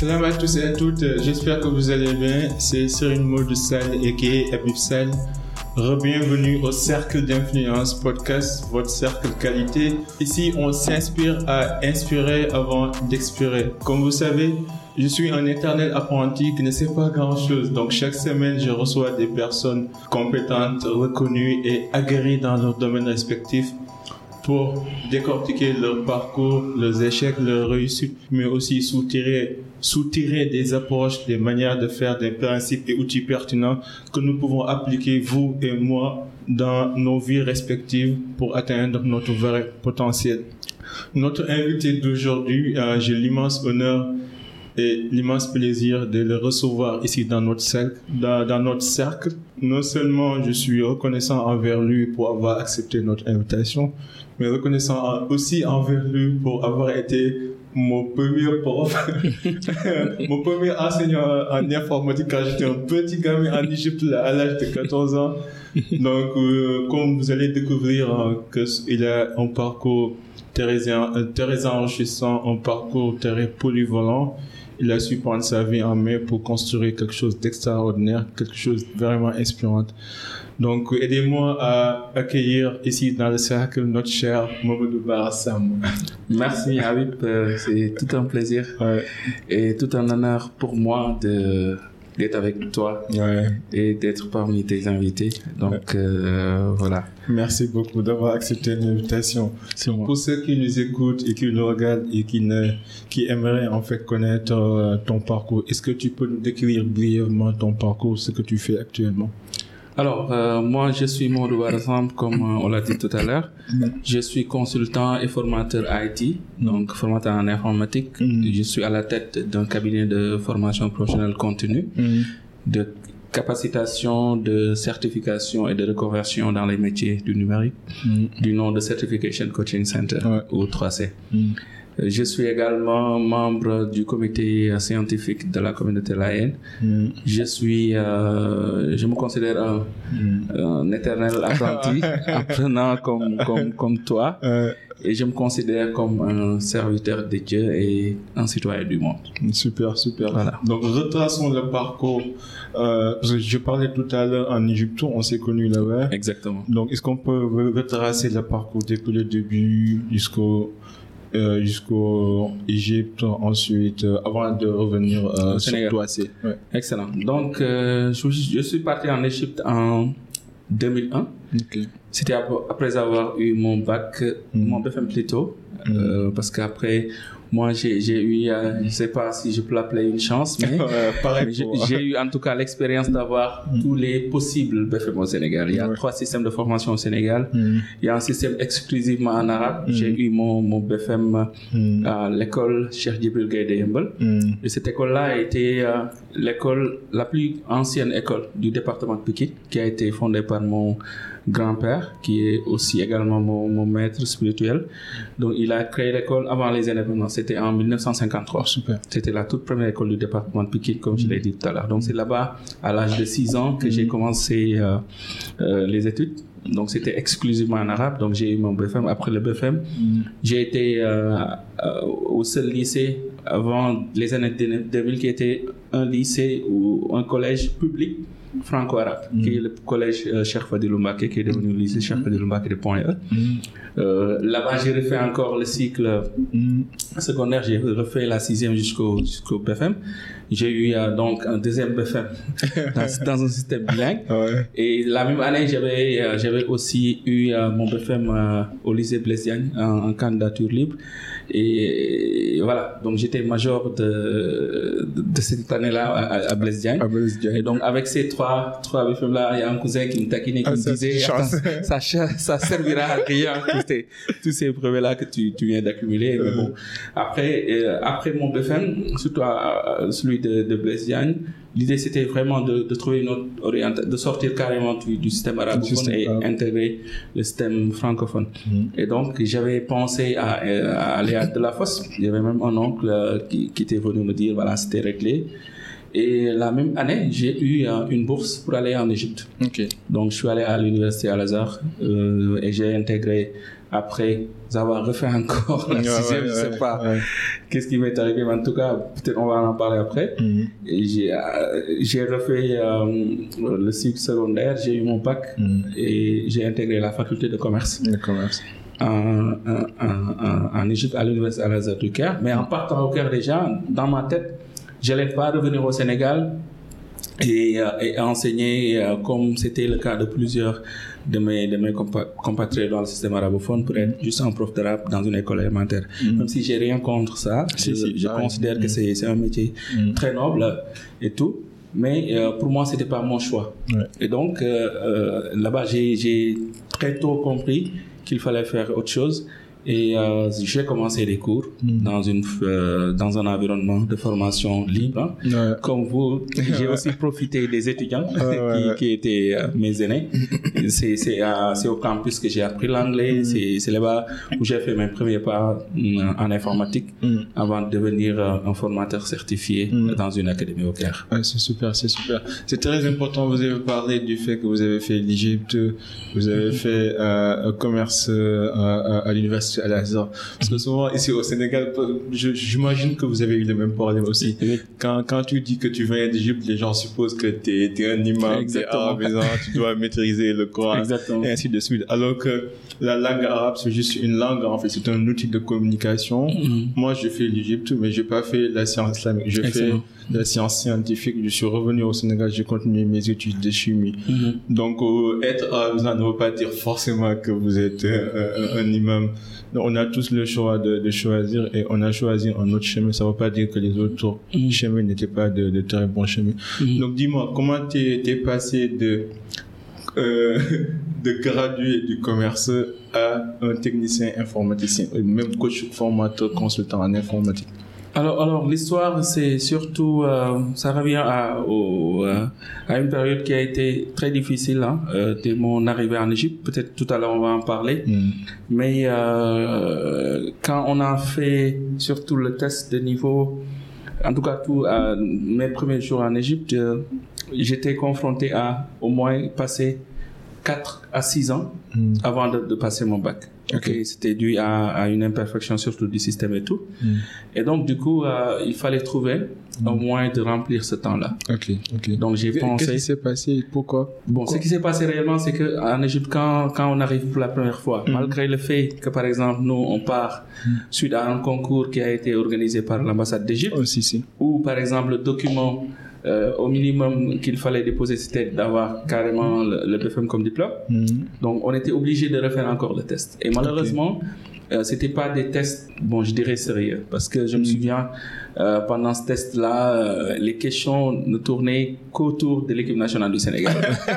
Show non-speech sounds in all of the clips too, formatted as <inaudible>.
Salam à tous et à toutes, j'espère que vous allez bien. C'est Serine Maud Sal et Abib Sal. Bienvenue au Cercle d'Influence Podcast, votre cercle qualité. Ici, on s'inspire à inspirer avant d'expirer. Comme vous savez, je suis un éternel apprenti qui ne sait pas grand-chose. Donc chaque semaine, je reçois des personnes compétentes, reconnues et aguerries dans leur domaine respectif pour décortiquer leur parcours, leurs échecs, leurs réussites, mais aussi soutirer, soutirer des approches, des manières de faire, des principes et outils pertinents que nous pouvons appliquer, vous et moi, dans nos vies respectives pour atteindre notre vrai potentiel. Notre invité d'aujourd'hui, euh, j'ai l'immense honneur et l'immense plaisir de le recevoir ici dans notre cercle. Dans, dans, notre cercle. Non seulement je suis reconnaissant envers lui pour avoir accepté notre invitation, mais reconnaissant aussi envers lui pour avoir été mon premier prof, <laughs> mon premier enseignant en informatique quand j'étais un petit gamin en Égypte à l'âge de 14 ans. Donc, euh, comme vous allez découvrir euh, qu'il a un parcours très, très enrichissant, un parcours très polyvalent, il a su prendre sa vie en main pour construire quelque chose d'extraordinaire, quelque chose de vraiment inspirant. Donc, aidez-moi à accueillir ici dans le cercle notre cher Mamadou Barassam. <laughs> Merci, Habib. Euh, c'est tout un plaisir et tout un honneur pour moi de d'être avec toi et d'être parmi tes invités. Donc euh, voilà. Merci beaucoup d'avoir accepté l'invitation. Pour ceux qui nous écoutent et qui nous regardent et qui, ne, qui aimeraient en fait connaître euh, ton parcours, est-ce que tu peux nous décrire brièvement ton parcours, ce que tu fais actuellement? Alors, euh, moi, je suis Maudou exemple comme on l'a dit tout à l'heure. Je suis consultant et formateur IT, donc formateur en informatique. Mm. Je suis à la tête d'un cabinet de formation professionnelle continue, mm. de capacitation, de certification et de reconversion dans les métiers du numérique, mm. du nom de Certification Coaching Center, ou 3C. Je suis également membre du comité scientifique de la communauté laïenne. Mm. Je suis, euh, je me considère un, mm. éternel apprenti, <laughs> apprenant comme, comme, comme toi. Et je me considère comme un serviteur de Dieu et un citoyen du monde. Super, super. Voilà. Donc, retraçons le parcours. Euh, parce que je parlais tout à l'heure en Égypte, on s'est connus là-bas. Exactement. Donc, est-ce qu'on peut retracer le parcours depuis le début jusqu'au euh, jusqu'au Égypte, ensuite, euh, avant de revenir euh, sur toi. Ouais. Excellent. Donc, je, je, suis parti en Égypte en 2001. C'était après avoir eu mon bac, mm. mon BFM plutôt, mm. parce qu'après moi, j'ai eu, euh, je ne sais pas si je peux l'appeler une chance, mais, <laughs> j'ai eu en tout cas l'expérience d'avoir mm. tous les possibles BFM au Sénégal. Il y a trois systèmes de formation au Sénégal. Mm. Il y a un système exclusivement en arabe. Mm. J'ai eu mon, mon BFM à l'école Cheikh Djibril de Et cette école-là a été euh, l'école, la plus ancienne école du département de Pikine, qui a été fondée par mon grand-père, qui est aussi également mon, maître spirituel. Donc, il a créé l'école avant les indépendances. C'était en 1953. Super. C'était la toute première école du département de Pikine, comme je l'ai dit tout à l'heure. Donc, c'est là-bas, à l'âge de 6 ans, que j'ai commencé euh, euh, les études. Donc, c'était exclusivement en arabe. Donc, j'ai eu mon BFM. Après le BFM, j'ai été euh, au seul lycée avant les années 2000 qui était un lycée ou un collège public franco-arabe, qui est le collège euh, Cheikh Fadilou qui est devenu le lycée Cheikh Fadilou Mbacké de Point-E. Euh, Là-bas, j'ai refait encore le cycle secondaire, j'ai refait la sixième jusqu'au jusqu'au BFM. J'ai eu euh, donc un deuxième BFM <laughs> dans, un système bilingue. Et la même année, j'avais euh, j'avais aussi eu mon BFM au lycée Blaise en, en candidature libre. Et voilà, donc j'étais major de, de, cette année-là à, à Blaise Et donc avec ces trois, trois BFM-là, il y a un cousin qui me taquinait, qui ah, me disait, ça, ça, servira à rien, tous ces, tous ces brevets-là que tu, tu viens d'accumuler. Mais bon, après, euh, après mon BFM, surtout celui de, de Blaise l'idée c'était vraiment de, de, trouver une autre orientation, de sortir carrément du, du système arabophone et intégrer le système francophone. Mhm. Et donc j'avais pensé à, à, aller à de la fosse. Il y avait même un oncle euh, qui, qui, était venu me dire voilà c'était réglé. Et la même année, j'ai eu euh, une bourse pour aller en Égypte. Donc, je suis allé à l'université Al-Azhar euh, et j'ai intégré après avoir refait encore la Ouais, sixième, ouais, je sais ouais, pas ouais. qu'est-ce qui m'est arrivé, mais en tout cas, peut-être on va en parler après. Mhm. J'ai, euh, j'ai refait euh, le cycle secondaire, j'ai eu mon bac Mhm. et j'ai intégré la faculté de commerce Le commerce. en, en, en, en Égypte à l'université Al-Azhar du Caire. Mais en partant au Caire déjà, dans ma tête, je n'allais pas revenir au Sénégal et, euh, et enseigner euh, comme c'était le cas de plusieurs de mes, de mes compa- compatriotes dans le système arabophone pour être juste un prof d'arabe dans une école élémentaire. Même si j'ai rien contre ça, Si, je, si, je pareil. considère que c'est c'est un métier très noble et tout. Mais euh, pour moi, c'était pas mon choix. Ouais. Et donc, euh, euh, là-bas, j'ai très tôt compris qu'il fallait faire autre chose. Et euh, j'ai commencé les cours Mhm. dans, une, euh, dans un environnement de formation libre. Ouais. Comme vous, <laughs> j'ai aussi profité des étudiants qui, étaient euh, mes aînés. <laughs> C'est c'est au campus que j'ai appris l'anglais. Mhm. C'est là-bas où j'ai fait mes premiers pas mm, en informatique avant de devenir un formateur certifié dans une académie au Caire. Ouais, c'est super, c'est super. C'est très important. Vous avez parlé du fait que vous avez fait l'Égypte, vous avez fait euh, un commerce à, à l'université Al-Azhar. Parce que souvent ici au Sénégal, je- j'imagine que vous avez eu le même problème aussi. Quand, quand tu dis que tu viens d'Égypte, les gens supposent que tu es, un imam, tu es dois maîtriser le Coran. Exactement. Et ainsi de suite. Alors que la langue arabe, c'est juste une langue, en fait, c'est un outil de communication. Mhm. Moi, j'ai fait l'Égypte, mais j'ai pas fait la science islamique. Fait Excellent. La science scientifique. Je suis revenu au Sénégal, j'ai continué mes études de chimie. Mhm. Donc, euh, être ne veut pas dire forcément que vous êtes euh, un, un imam. Donc, on a tous le choix de, de choisir et on a choisi un autre chemin. Ça veut pas dire que les autres Mhm. chemins n'étaient pas de, de très bons chemins. Mhm. Donc, dis-moi, comment t'es es passé de euh, <laughs> de gradué du commerce à un technicien informaticien, même coach, formateur, consultant en informatique? Alors, alors l'histoire, c'est surtout, euh, ça revient à, au, euh, à une période qui a été très difficile hein, euh, dès mon arrivée en Égypte. Peut-être tout à l'heure on va en parler. Mais euh, quand on a fait surtout le test de niveau, en tout cas tout, mes premiers jours en Égypte, j'étais confronté à au moins passer 4 à 6 ans Mm. avant de, de passer mon bac. Ok. Ok, C'était dû à, à une imperfection surtout du système et tout. Mm. Et donc, du coup, euh, il fallait trouver un moyen de remplir ce temps-là. Ok, ok. Donc, j'ai Qu'est-ce pensé... qui s'est passé Pourquoi? Bon, ce qui s'est passé réellement, c'est que en Égypte, quand, quand on arrive pour la première fois, Mhm. malgré le fait que, par exemple, nous, on part suite à un concours qui a été organisé par l'ambassade d'Égypte, Oh, si, si. où, par exemple, le document euh, au minimum qu'il fallait déposer, c'était d'avoir carrément le, le BFM comme diplôme. Mm. Donc, on était obligé de refaire encore le test. Et malheureusement, euh, c'était pas des tests, bon, je dirais sérieux, parce que je me souviens euh, pendant ce test-là, euh, les questions ne tournaient qu'autour de l'équipe nationale du Sénégal,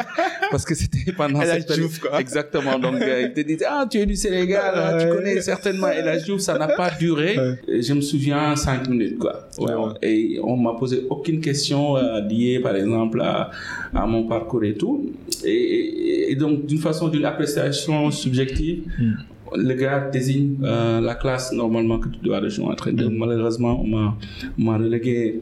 <laughs> parce que c'était pendant cette période. Quoi. Exactement. Donc, euh, ils te disaient ah, tu es du Sénégal, ah, tu connais certainement El Hadj Diouf. Ça n'a pas duré. Et Je me souviens cinq minutes, quoi. Ouais, Ouais. Et on m'a posé aucune question liée, par exemple, à, à mon parcours et tout. Et, et- et donc, d'une façon, d'une appréciation subjective, Mm. Le gars désigne euh, la classe normalement que tu dois rejoindre. Donc, Mm. malheureusement, on m'a- relégué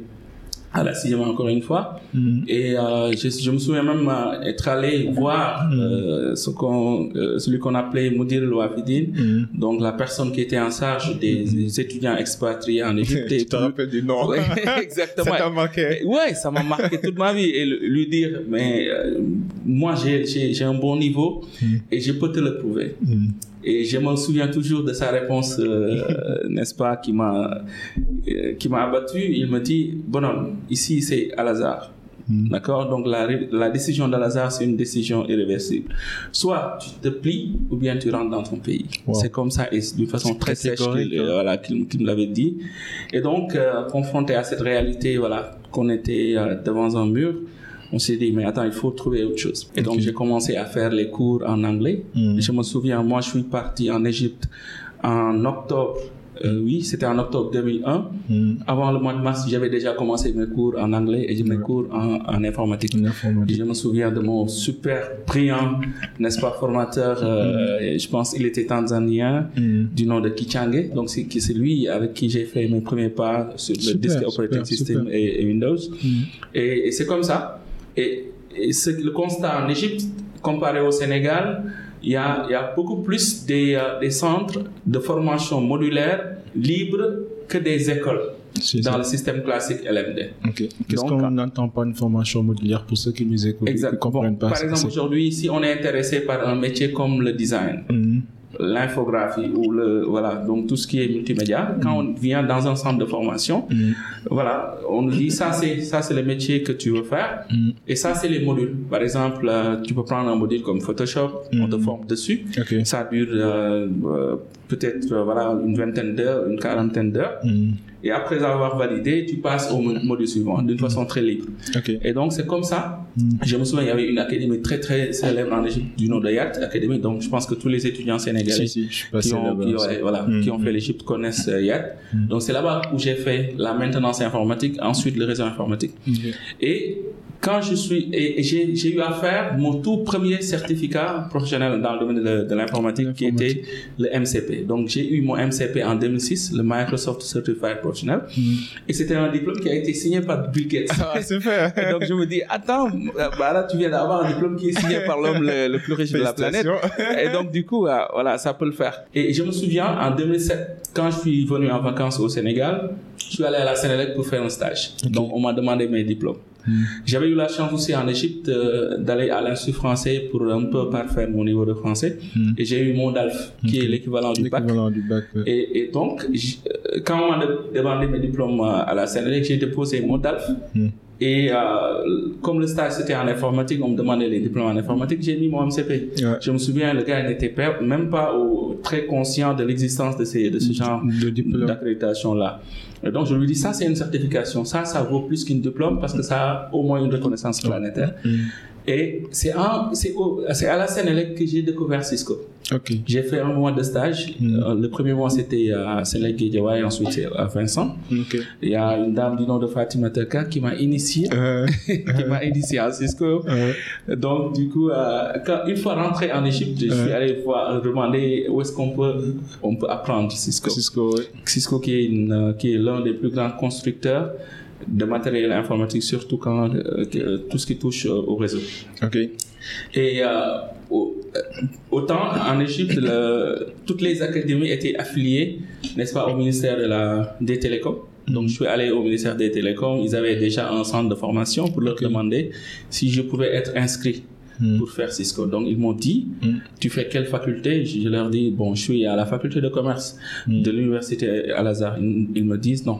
à la sixième encore une fois. Mm. Et euh, je, je me souviens même euh, être allé voir Mm. euh, ce qu'on, celui qu'on appelait Moudir Louafidine, Mm. donc la personne qui était en charge des, des étudiants expatriés en <laughs> Égypte. Tu te rappelles du nom Ouais, <laughs> Ça exactement. t'a marqué Ouais, ça m'a marqué toute ma vie et le- lui dire, mais moi j'ai- un bon niveau et je peux te le prouver. Et je me souviens toujours de sa réponse, euh, <laughs> n'est-ce pas, qui m'a euh, qui m'a abattu. Il me dit, bonhomme, ici c'est Al-Azhar. Mm. D'accord? Donc la, la décision d'Al-Azhar, c'est une décision irréversible. Soit tu te plies ou bien tu rentres dans ton pays. Wow. C'est comme ça et d'une façon très sèche qu'il euh, voilà, qu'il me l'avait dit. Et donc, euh, confronté à cette réalité, voilà, qu'on était euh, devant un mur, on s'est dit, mais attends, il faut trouver autre chose. Et donc, j'ai commencé à faire les cours en anglais. Mm. Je me souviens, moi, je suis parti en Égypte en octobre Euh, oui, c'était en octobre 2001. Hmm. Avant le mois de mars, j'avais déjà commencé mes cours en anglais et mes cours en, en informatique. En informatique. Et je me souviens de mon super brillant, n'est-ce pas, formateur, euh, et je pense il était tanzanien, du nom de Kichange. Donc c'est lui avec qui j'ai fait mes premiers pas sur le Super, disque operating super, system super. et, et Windows. Et, et c'est comme ça. Et, et c'est le constat en Égypte, comparé au Sénégal, il y a, il y a beaucoup plus des, euh, des centres de formation modulaire libres que des écoles dans ça. le système classique LMD. Ok. Qu'est-ce qu'on n'entend pas une formation modulaire pour ceux qui nous écoutent qui comprennent pas Par exemple, aujourd'hui, si on est intéressé par un métier comme le design, Hmm. L'infographie ou le voilà donc tout ce qui est multimédia quand on vient dans un centre de formation Hmm. voilà on nous dit ça c'est ça c'est le métier que tu veux faire Hmm. et ça c'est les modules par exemple euh, tu peux prendre un module comme Photoshop on te forme dessus ça dure euh, euh, peut-être voilà une vingtaine d'heures une quarantaine d'heures. Et après avoir validé tu passes au mo- module suivant d'une façon très libre et donc c'est comme ça Hmm. je me souviens il y avait une académie très très célèbre en Égypte du nom de Yat Academy donc je pense que tous les étudiants sénégalais Si, suis qui ont, là-bas. qui, aussi. ouais, voilà, Mm, qui ont fait l'Égypte connaissent euh, Yat. Mm. Donc c'est là-bas où j'ai fait la maintenance informatique, ensuite le réseau informatique. Et quand je suis, et, et j'ai, j'ai eu à faire mon tout premier certificat professionnel dans le domaine de, de l'informatique, qui était le MCP. Donc j'ai eu mon MCP en 2006, le Microsoft Certified Professional, Mm. et c'était un diplôme qui a été signé par Bill Gates. Ah, c'est fait. Et donc je me dis, attends, bah là tu viens d'avoir un diplôme qui est signé par l'homme le, le plus riche de la planète. Et donc, du coup, euh, voilà, ça peut le faire. Et je me souviens, en 2007, quand je suis venu en vacances au Sénégal, je suis allé à la Sénélec pour faire un stage. Donc, on m'a demandé mes diplômes. Hmm. J'avais eu la chance aussi en Égypte euh, d'aller à l'Institut français pour un peu parfaire mon niveau de français. Hmm. Et j'ai eu mon DALF, qui est l'équivalent du bac. L'équivalent du bac. ouais. Et, et donc, euh, quand on m'a de- demandé mes diplômes euh, à la Sénélec, j'ai déposé mon DALF. Hmm. Et euh, comme le stage c'était en informatique, on me demandait les diplômes en informatique, j'ai mis mon MCP. Ouais. Je me souviens, le gars n'était même pas au- très conscient de l'existence de, ces, de ce genre d'accréditation-là. Donc je lui dis, ça c'est une certification, ça, ça vaut plus qu'un diplôme parce que ça a au moins une reconnaissance planétaire. Hmm. Et c'est à la Sénélec que j'ai découvert Cisco. J'ai fait un mois de stage. Mm. Euh, le premier mois c'était à Sénélec Guédiawaye, ensuite à Vincent. Il y a une dame du nom de Fatima Teka qui m'a initié, Euh, <laughs> qui m'a initié à Cisco. euh, Donc, du coup, euh, quand, une fois rentré en Égypte, je suis allé voir, demander où est-ce qu'on peut, on peut apprendre Cisco. Cisco, ouais. Cisco qui est, une, euh, qui est l'un des plus grands constructeurs de matériel informatique, surtout quand euh, tout ce qui touche euh, au réseau. Ok. Et euh, au- euh, autant en Égypte, le- toutes les académies étaient affiliées, n'est-ce pas, au ministère de la, des télécoms. Donc, je suis allé au ministère des télécoms. Ils avaient déjà un centre de formation pour leur demander si je pouvais être inscrit Hmm. pour faire Cisco. Donc, ils m'ont dit, Hmm. tu fais quelle faculté? Je leur dis, bon, je suis à la faculté de commerce Hmm. de l'université Al-Azhar. Ils, ils me disent, non.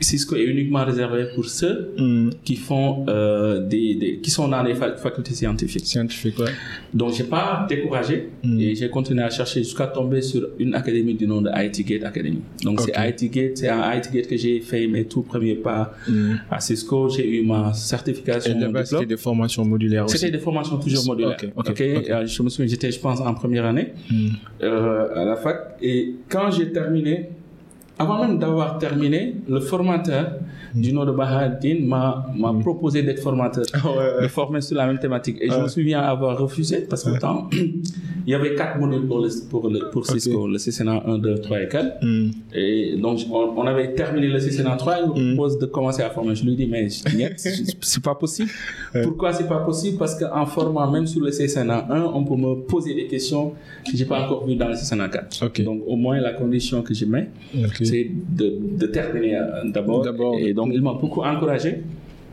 Cisco est uniquement réservé pour ceux Hmm. qui font euh, des, des- qui sont dans les fa- facultés scientifiques. Scientifique, ouais. Donc, j'ai pas découragé Mm. et j'ai continué à chercher jusqu'à tomber sur une académie du nom de IT Gate Academy. Donc, c'est IT Gate, c'est à IT Gate que j'ai fait mes tout premiers pas Hmm. à Cisco. J'ai eu ma certification, Et là-bas, c'était des formations modulaires aussi. C'était des formations toujours modulaires. Ok, ok, Ok, ok. euh, Je me souviens, j'étais, je pense, en première année Hmm. euh, à la fac. Et quand j'ai terminé, avant même d'avoir terminé, le formateur du nom de Bahadin m'a, m'a proposé d'être formateur Ah ouais, de former sur la même thématique. Et je me souviens avoir refusé parce que temps, <clears throat> il y avait quatre modules pour, le, pour, le, pour Cisco, le CCNA 1, 2, 3 et 4. Hmm. Et donc, on, on avait terminé le CCNA 3, il me Mm. propose de commencer à former. Je lui dis, mais c'est pas possible. Pourquoi c'est pas possible? Parce qu'en formant même sur le CCNA 1, on peut me poser des questions que j'ai pas encore vues dans le CCNA 4. Ok. Donc, au moins, la condition que je mets, c'est de, de terminer euh, d'abord. D'abord. Et donc, il m'a beaucoup encouragé.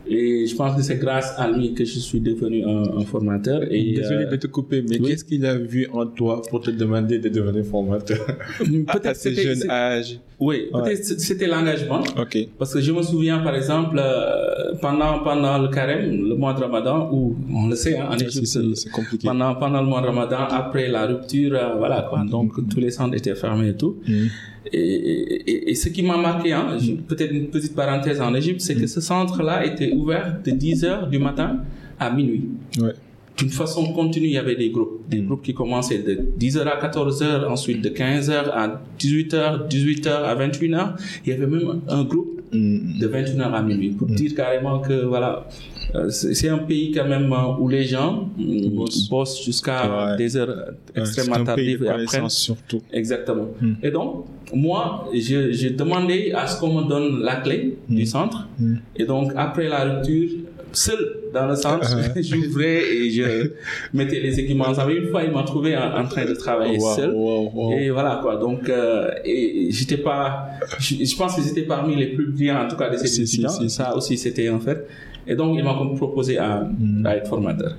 Et je pense que c'est grâce à lui que je suis devenu un, un formateur. Et, Désolé euh, de te couper, mais oui. qu'est-ce qu'il a vu en toi pour te demander de devenir formateur? À, <laughs> à peut-être ce jeune âge oui, Ouais. peut-être c'était l'engagement. Ok. Parce que je me souviens, par exemple, euh, pendant, pendant le carême, le mois de Ramadan, où on le sait, hein, en Égypte, C'est c'est compliqué. pendant, pendant le mois de Ramadan, après la rupture, euh, voilà quoi. Donc tous les centres étaient fermés et tout. Hmm. Et, et- et ce qui m'a marqué, hein, je- peut-être une petite parenthèse en Égypte, c'est que ce centre-là était ouvert de 10h du matin à minuit. Ouais. d'une façon continue, il y avait des groupes. Des groupes qui commençaient de 10h à 14h, ensuite de 15h à 18h, 18h à 21h. Il y avait même un groupe de 21h à minuit pour dire carrément que voilà, euh, c'est un pays quand même euh, où les gens euh, bossent jusqu'à Ouais. des heures Ouais, extrêmement un pays tardives et connaissance surtout. Exactement. Mm. Et donc, moi, j'ai demandé à ce qu'on me donne la clé du centre. Mm. Et donc, après la rupture, seul dans le centre, Uh-huh. <laughs> j'ouvrais et je mettais les équipements ensemble. Une fois, il m'a trouvé en, en train de travailler Wow, seul. wow, wow. Et voilà quoi. Donc, euh, et j'étais pas. Je, je pense que j'étais parmi les plus brillants, en tout cas, de ces si, étudiants. si, si. Ça aussi, c'était un fait. Et donc, il m'a proposé à, Mm. à être formateur.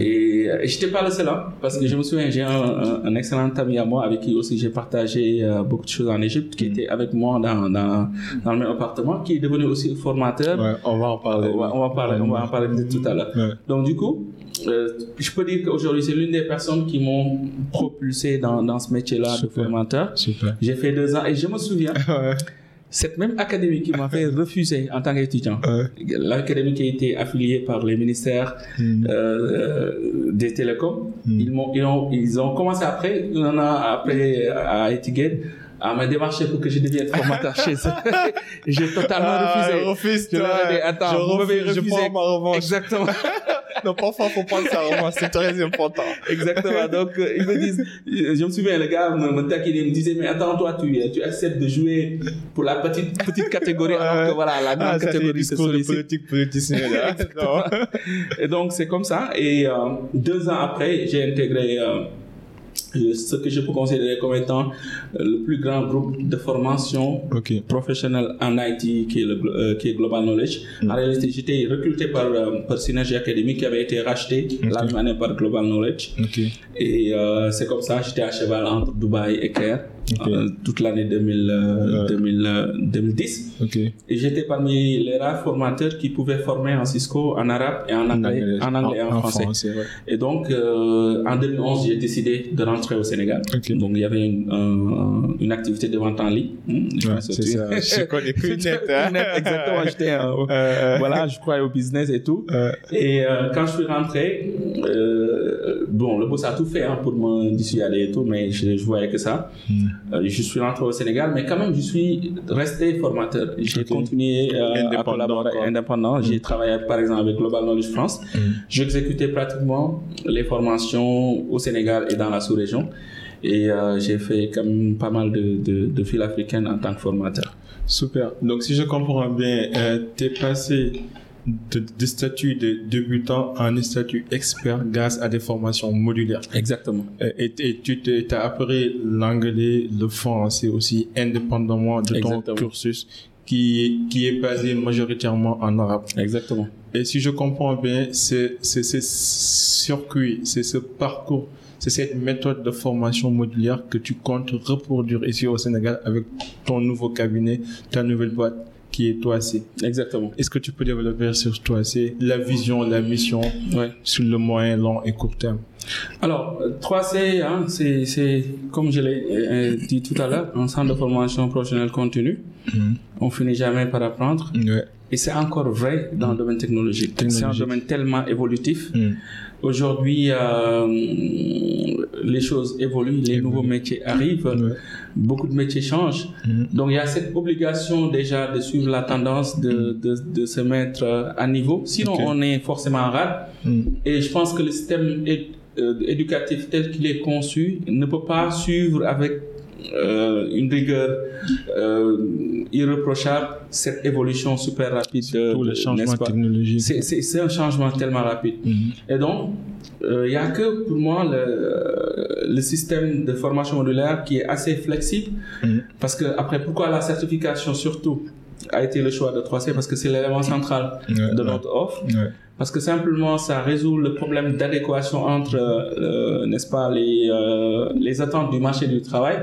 Et, euh, et j'étais pas le seul, hein, parce que je me souviens, j'ai un, un, un excellent ami à moi avec qui aussi j'ai partagé euh, beaucoup de choses en Égypte, Mm. qui était avec moi dans, dans, dans le même appartement, qui est devenu aussi formateur. Ouais, on va en parler. On va, on va parler, on va en parler tout à l'heure. Ouais. Donc du coup, euh, je peux dire qu'aujourd'hui, c'est l'une des personnes qui m'ont propulsé dans, dans ce métier-là de formateur. J'ai fait deux ans et je me souviens. <laughs> cette même académie qui m'a fait refuser en tant qu'étudiant, l'académie qui a été affiliée par les ministères Mm. euh, euh, des télécoms, Mm. ils, ont, ils ont commencé après, un an après à Etigate, à me démarcher pour que je devienne formateur <laughs> chez eux. <laughs> J'ai totalement Ah, refusé. refuse, Je leur ai dit, attends, je vous m'avez refuse, je prends ma revanche. Exactement. <laughs> Non, parfois, faut prendre sa revanche, c'est très important. Exactement. Donc, euh, ils me disent, je me souviens, le gars me, me taquinait, il me disait, mais attends, toi, tu, tu acceptes de jouer pour la petite, petite catégorie, alors que voilà, la grande Ah, c'est catégorie de sollicite. politique politicien. Et donc, c'est comme ça. Et euh, deux ans après, j'ai intégré euh, ce que je peux considérer comme étant euh, le plus grand groupe de formation Ok. professionnel en IT qui est, le, glo- euh, qui est Global Knowledge. En réalité, j'étais recruté par, euh, par Synergie Academy qui avait été racheté la même année par Global Knowledge. Et euh, c'est comme ça, j'étais à cheval entre Dubaï et Caire Euh, toute l'année 2000, euh, Ouais. 2000, euh, 2010. Ok. Et j'étais parmi les rares formateurs qui pouvaient former en Cisco, en arabe et en anglais, en anglais et en, français. ouais. Et donc, euh, en 2011, j'ai décidé de rentrer au Sénégal. Donc, il y avait une, un- une activité de vente en ligne. Hmm, je Ouais, c'est ça. <laughs> Je connais hein. net, Exactement, j'étais, euh, Euh, voilà, je croyais au business et tout. euh, Et euh, quand je suis rentré, euh, bon, le boss a tout fait hein, pour me dissuader et tout, mais je, je voyais que ça. Hmm. Euh, je suis rentré au Sénégal, mais quand même, je suis resté formateur. J'ai Ok. continué euh, à collaborer quoi. indépendant. J'ai travaillé, par exemple, avec Global Knowledge France. Hmm. J'exécutais pratiquement les formations au Sénégal et dans la sous-région. Et euh, j'ai fait quand même pas mal de, de, de fil africaines en tant que formateur. Super. Donc, si je comprends bien, euh, tu es passé de, de statut de débutant en statut expert grâce à des formations modulaires. Exactement. Euh, Et, et tu as appris l'anglais, le français aussi indépendamment de ton Exactement. cursus qui, qui est basé majoritairement en arabe. Exactement. Et si je comprends bien, c'est ce circuit, c'est ce parcours, c'est cette méthode de formation modulaire que tu comptes reproduire ici au Sénégal avec ton nouveau cabinet, ta nouvelle boîte qui est Toacé. Exactement. Est-ce que tu peux développer sur Toacé la vision, la mission Ouais. sur le moyen, long et court terme? Alors, euh, 3C, hein, c'est, comme je l'ai euh, dit tout à l'heure, un centre de formation professionnelle continue. On finit jamais par apprendre. Ouais. Et c'est encore vrai dans le domaine technologique. C'est un domaine tellement évolutif. Mm. Aujourd'hui, euh, les choses évoluent, les nouveaux métiers arrivent, Ouais. Beaucoup de métiers changent. Mm. Donc, il y a cette obligation déjà de suivre la tendance, de, de, de se mettre euh, à niveau. Sinon, on est forcément en rade. Mm. Et je pense que le système é- euh, éducatif tel qu'il est conçu ne peut pas suivre avec euh, une rigueur euh, irréprochable cette évolution super rapide changements n'est-ce pas? technologiques. c'est, un changement tellement rapide. Mm. Et donc, il n'y a que pour moi le, le système de formation modulaire qui est assez flexible. Mm. Parce que, après, pourquoi la certification surtout a été le choix de 3C Parce que c'est l'élément central de notre offre. Parce que simplement, ça résout le problème d'adéquation entre, euh, n'est-ce pas, les, euh, les attentes du marché du travail.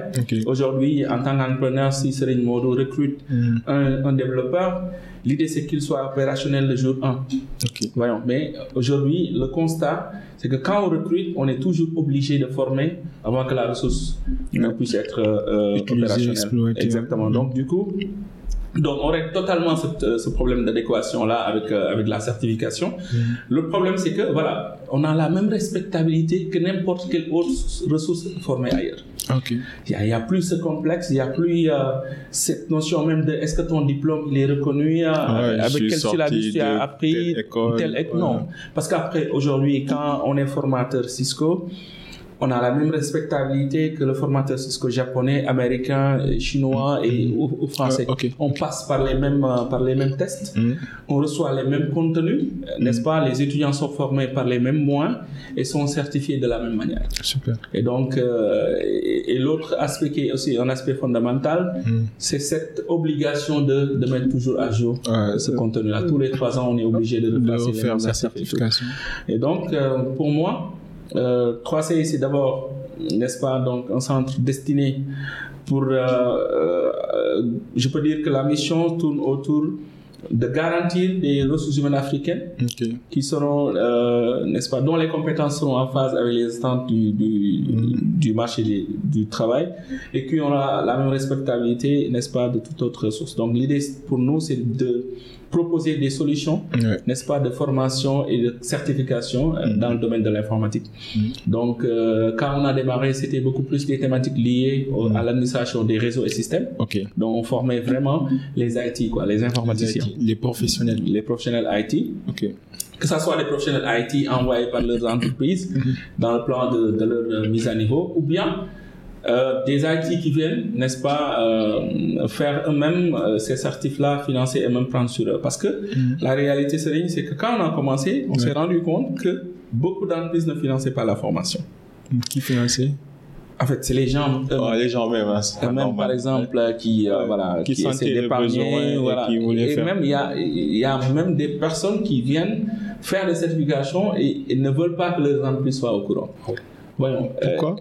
Aujourd'hui, en tant qu'entrepreneur, si Serine Modo recrute Mm. un, un développeur, l'idée c'est qu'il soit opérationnel le jour 1. Ok. Voyons, mais aujourd'hui, le constat, c'est que quand on recrute, on est toujours obligé de former avant que la ressource ne puisse être euh, opérationnelle. Exactement. Mm. Donc, du coup, Donc, on règle totalement ce, euh, ce problème d'adéquation-là avec, euh, avec la certification. Mm. Le problème, c'est que, voilà, on a la même respectabilité que n'importe quelle autre ressource formée ailleurs. Il n'y a, a, plus ce complexe, il n'y a plus euh, cette notion même de est-ce que ton diplôme il est reconnu, euh, Ouais, avec quel syllabus tu as appris, telle école, telle ouais. Non. Parce qu'après, aujourd'hui, quand on est formateur Cisco, on a la même respectabilité que le formateur Cisco japonais, américain, chinois et ou, ou français. Ok. On passe par les mêmes, euh, par les mêmes tests Mm. on reçoit les mêmes contenus, euh, n'est-ce pas? Les étudiants sont formés par les mêmes moyens et sont certifiés de la même manière. Super. Et donc, euh, et, et l'autre aspect qui est aussi un aspect fondamental, Mm. c'est cette obligation de, de mettre toujours à jour Ouais, ce contenu-là. Tous les trois ans, on est obligé de de mêmes la certification. Et donc, euh, pour moi, euh, 3CI, c'est d'abord, n'est-ce pas, donc un centre destiné pour, euh, euh, je peux dire que la mission tourne autour de garantir des ressources humaines africaines qui seront, euh, n'est-ce pas, dont les compétences seront en phase avec les attentes du, du, du marché du, du travail et qui aura la même respectabilité, n'est-ce pas, de toute autre ressource. Donc l'idée pour nous, c'est de proposer des solutions, Ouais. n'est-ce pas, de formation et de certification euh, dans le domaine de l'informatique. Donc euh, quand on a démarré, c'était beaucoup plus des thématiques liées au- à l'administration des réseaux et systèmes. Donc on formait vraiment les IT, quoi, les informaticiens, Les professionnels. les professionnels IT que ce soit des professionnels IT envoyés par leurs entreprises dans le plan de, de leur euh, mise à niveau, ou bien euh, des IT qui viennent, n'est-ce pas, euh, faire eux-mêmes euh, ces certifs-là, financer et même prendre sur eux. Parce que la réalité, c'est que quand on a commencé, on s'est rendu compte que beaucoup d'entreprises ne finançaient pas la formation. Qui finançait? En fait, c'est les gens eux-mêmes. Oh, Les gens même. hein, Même normal. par exemple qui euh, Ouais. voilà Qui qui, essaient d'épargner et voilà qui et faire. même il y a il y a même des personnes qui viennent faire des certifications et, et ne veulent pas que leurs entreprises soient au courant voyons euh, Pourquoi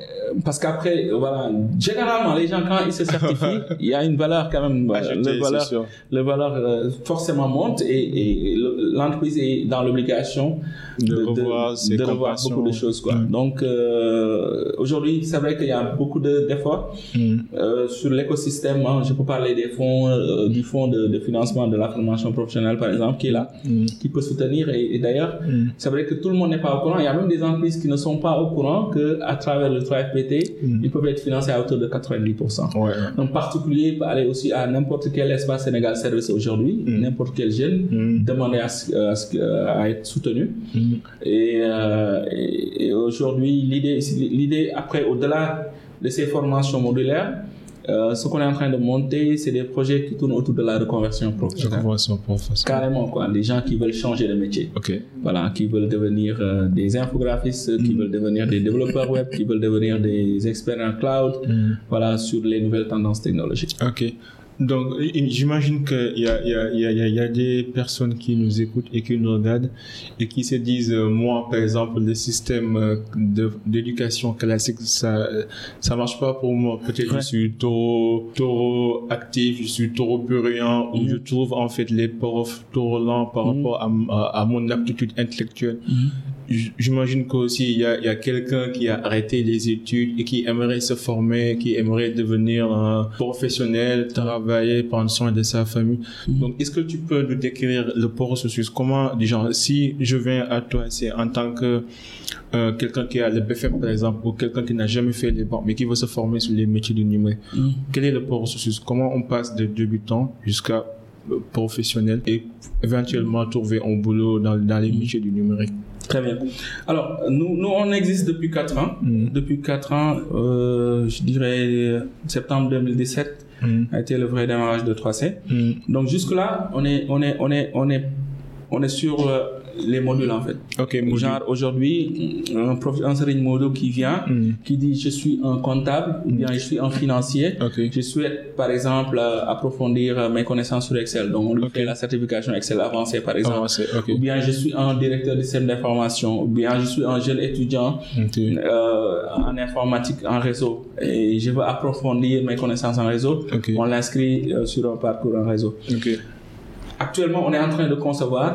parce qu'après voilà généralement les gens quand ils se certifient <laughs> il y a une valeur quand même euh, Acheter, le valeur le valeur euh, forcément monte et, et le- l'entreprise est dans l'obligation De revoir de revoir beaucoup de choses quoi donc euh, aujourd'hui c'est vrai qu'il y a beaucoup de- d'efforts Mm. euh, sur l'écosystème, hein, je peux parler des fonds, euh, du fonds de, financement de la formation professionnelle, par exemple, qui est là, Mm. qui peut soutenir. Et, et d'ailleurs, Mm. c'est vrai que tout le monde n'est pas au courant. Il y a même des entreprises qui ne sont pas au courant qu'à travers le 3FPT, Mm. ils peuvent être financés à hauteur de 90%. Ouais. Un particulier peut aller aussi à n'importe quel espace Sénégal Service aujourd'hui, Mm. n'importe quel jeune, Mm. demander à, à à être soutenu. Et, euh, et, et aujourd'hui, l'idée, l'idée après, au-delà de ces formations modulaires, euh, ce qu'on est en train de monter, c'est des projets qui tournent autour de la reconversion professionnelle. Carrément, quoi. Des gens qui veulent changer de métier. Ok. Voilà, qui veulent devenir euh, des infographistes, qui veulent devenir des développeurs web, qui veulent devenir des experts en cloud, Mm. voilà, sur les nouvelles tendances technologiques. Ok. Donc, j'imagine qu'il y a, y, y, y des personnes qui nous écoutent et qui nous regardent et qui se disent, euh, moi, par exemple, le système euh, d'éducation classique, ça, euh, ça marche pas pour moi. Peut-être Ouais. je suis trop, trop actif, je suis trop bruyant, ou Mhm. je trouve en fait les profs trop lents par Mhm. rapport à, à, à mon aptitude intellectuelle. J- J'imagine qu'aussi il y a, il y a quelqu'un qui a arrêté les études et qui aimerait se former, qui aimerait devenir un professionnel, travailler, prendre soin de sa famille. Mhm. Donc, est-ce que tu peux nous décrire le processus? Comment, genre, si je viens à toi, c'est en tant que euh, quelqu'un qui a le BFM par exemple, ou quelqu'un qui n'a jamais fait les banques, mais qui veut se former sur les métiers du numérique, Mm. quel est le processus? Comment on passe de débutant jusqu'à euh, professionnel et éventuellement trouver un boulot dans, dans les métiers du numérique? Très bien. Alors, nous, nous on existe depuis 4 ans. Mm. Depuis 4 ans, euh, je dirais septembre 2017 Mm. a été le vrai démarrage de 3C. Mm. Donc jusque-là, on est, on est, on est, on est, on est sur euh, les modules en fait. Ok, module. Genre aujourd'hui, un, prof, un Modo qui vient, Mm. qui dit je suis un comptable ou bien je suis un financier. Je souhaite, par exemple, euh, approfondir euh, mes connaissances sur Excel. Donc, on lui fait la certification Excel avancée, par exemple. Ou bien je suis un directeur de système d'information, ou bien je suis un jeune étudiant euh, en informatique, en réseau, et je veux approfondir mes connaissances en réseau. On l'inscrit euh, sur un parcours en réseau. Actuellement, on est en train de concevoir,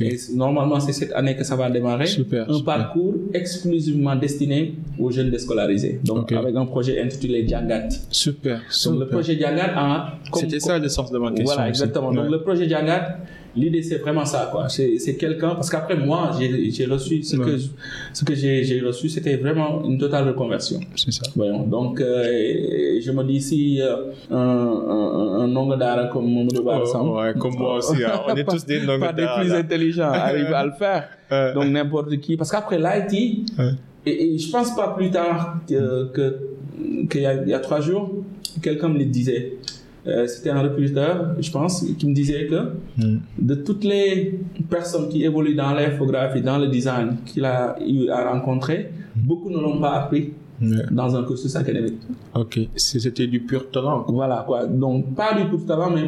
et normalement c'est cette année que ça va démarrer, Super, un super. parcours exclusivement destiné aux jeunes déscolarisés. Donc avec un projet intitulé Djangat. Super, Donc super. le projet Djangat a... comme- C'était ça le sens de ma question. Voilà, aussi. exactement. Ouais. Donc le projet Djangat, l'idée c'est vraiment ça, quoi. C'est quelqu'un, parce qu'après moi, j'ai reçu, ce Ouais. que, ce que j'ai reçu, c'était vraiment une totale reconversion. C'est ça. Voyons. Donc, euh, je me dis si euh, un, un, un comme Mamadou Samb, Oh, ouais, comme moi aussi. hein. On est tous des <laughs> Ndongo pas des plus intelligents <laughs> arrivent à le faire. Donc n'importe qui. Parce qu'après l'IT, Ouais. et, et je pense pas plus tard que que- qu'il y, a- il y a trois jours, quelqu'un me le disait. Euh, C'était un recruteur, je pense, qui me disait que Mm. de toutes les personnes qui évoluent dans l'infographie, dans le design qu'il a eu à rencontrer, beaucoup ne l'ont pas appris Ouais. dans un cursus académique. Ok, c'était du pur talent. Voilà quoi. Donc pas du tout talent, mais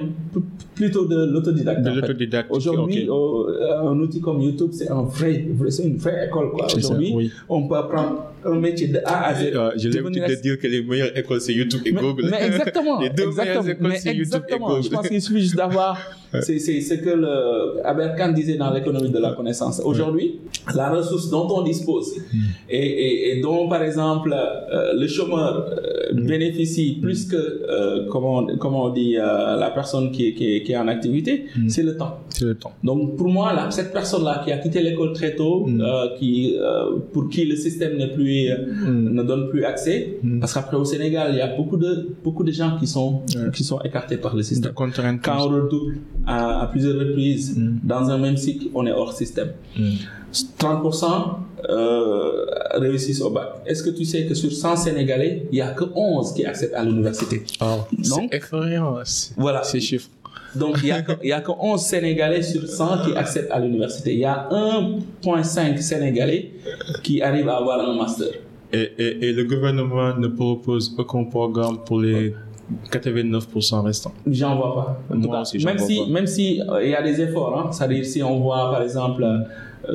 plutôt de l'autodidacte. De l'autodidacte. Aujourd'hui, euh, un outil comme YouTube, c'est un vrai, vrai- c'est une vraie école quoi. Aujourd'hui, oui. on peut apprendre un métier de A à Z. Euh, J'ai Devenir l'habitude de dire que les meilleures écoles, c'est YouTube et mais, Google. mais exactement, <laughs> les deux exactement, meilleures écoles, c'est YouTube et. Google. Je pense qu'il suffit juste d'avoir, <laughs> c'est ce que le Albert Kahn disait dans l'économie de la connaissance. Aujourd'hui, la ressource dont on dispose Hmm. et, et, et dont, par exemple, euh, le chômeur euh, Hmm. bénéficie plus que, euh, comment, comment on dit, la personne qui, est- qui, qui est en activité, Hmm. c'est le temps. C'est le temps. Donc pour moi, là, cette personne-là qui a quitté l'école très tôt, qui, pour qui le système n'est plus, euh, Mm. ne donne plus accès, Mm. parce qu'après au Sénégal, il y a beaucoup de, beaucoup de gens qui sont, Ouais. qui sont écartés par le système. Quand on redouble à, à plusieurs reprises Mm. dans un même cycle, on est hors système. Mm. 30% euh, réussissent au bac. Est-ce que tu sais que sur 100 Sénégalais, il n'y a que 11 qui accèdent à l'université? Oh, Donc- c'est effrayant, c'est- Voilà. ces chiffres. Donc, il n'y a, a que 11 Sénégalais sur 100 qui accèdent à l'université. Il y a 1,5 Sénégalais qui arrivent à avoir un master. Et, et, et le gouvernement ne propose aucun programme pour les 89% restants. J'en vois pas. En Moi tout cas, aussi, j'en même vois si, pas. même si euh, il y a des efforts, hein, c'est-à-dire si on voit par exemple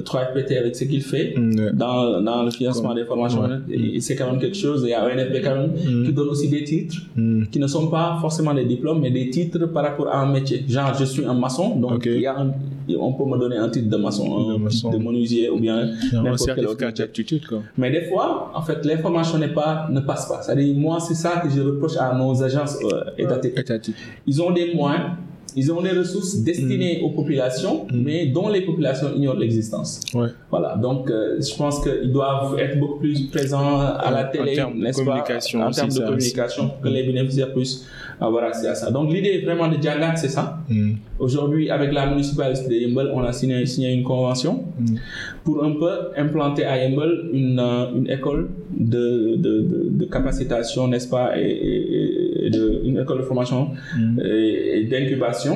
3FPT avec ce qu'il fait Mm. dans, dans le financement des formations, Ouais. c'est quand même quelque chose. Il y a ONFP quand même Mm. qui donne aussi des titres Mm. qui ne sont pas forcément des diplômes, mais des titres par rapport à un métier. Genre, je suis un maçon, donc Ok. il y a un- on peut me donner un titre de maçon, De un maçon. titre de menuisier ou bien Un n'importe quel autre d'aptitude, quoi. Mais des fois, en fait, l'information n'est pas, ne passe pas. C'est-à-dire, moi, c'est ça que je reproche à nos agences euh, étatiques. Étatique. Ils ont des moyens, ils ont des ressources destinées aux populations, mais dont les populations ignorent l'existence. Ouais. Voilà, donc euh, je pense qu'ils doivent être beaucoup plus présents à la En télé, termes de n'est-ce pas? communication En termes de communication, pour que les bénéficiaires puissent avoir accès à ça. Donc l'idée vraiment de Djangat, c'est ça? Mm. Aujourd'hui, avec la municipalité de Yembel, on a signé, signé une convention Mm. Pour un peu implanter à Yembel une, euh, une école de, de, de, de capacitation, n'est-ce pas, et, et- et de, une école de formation Mm. et d'incubation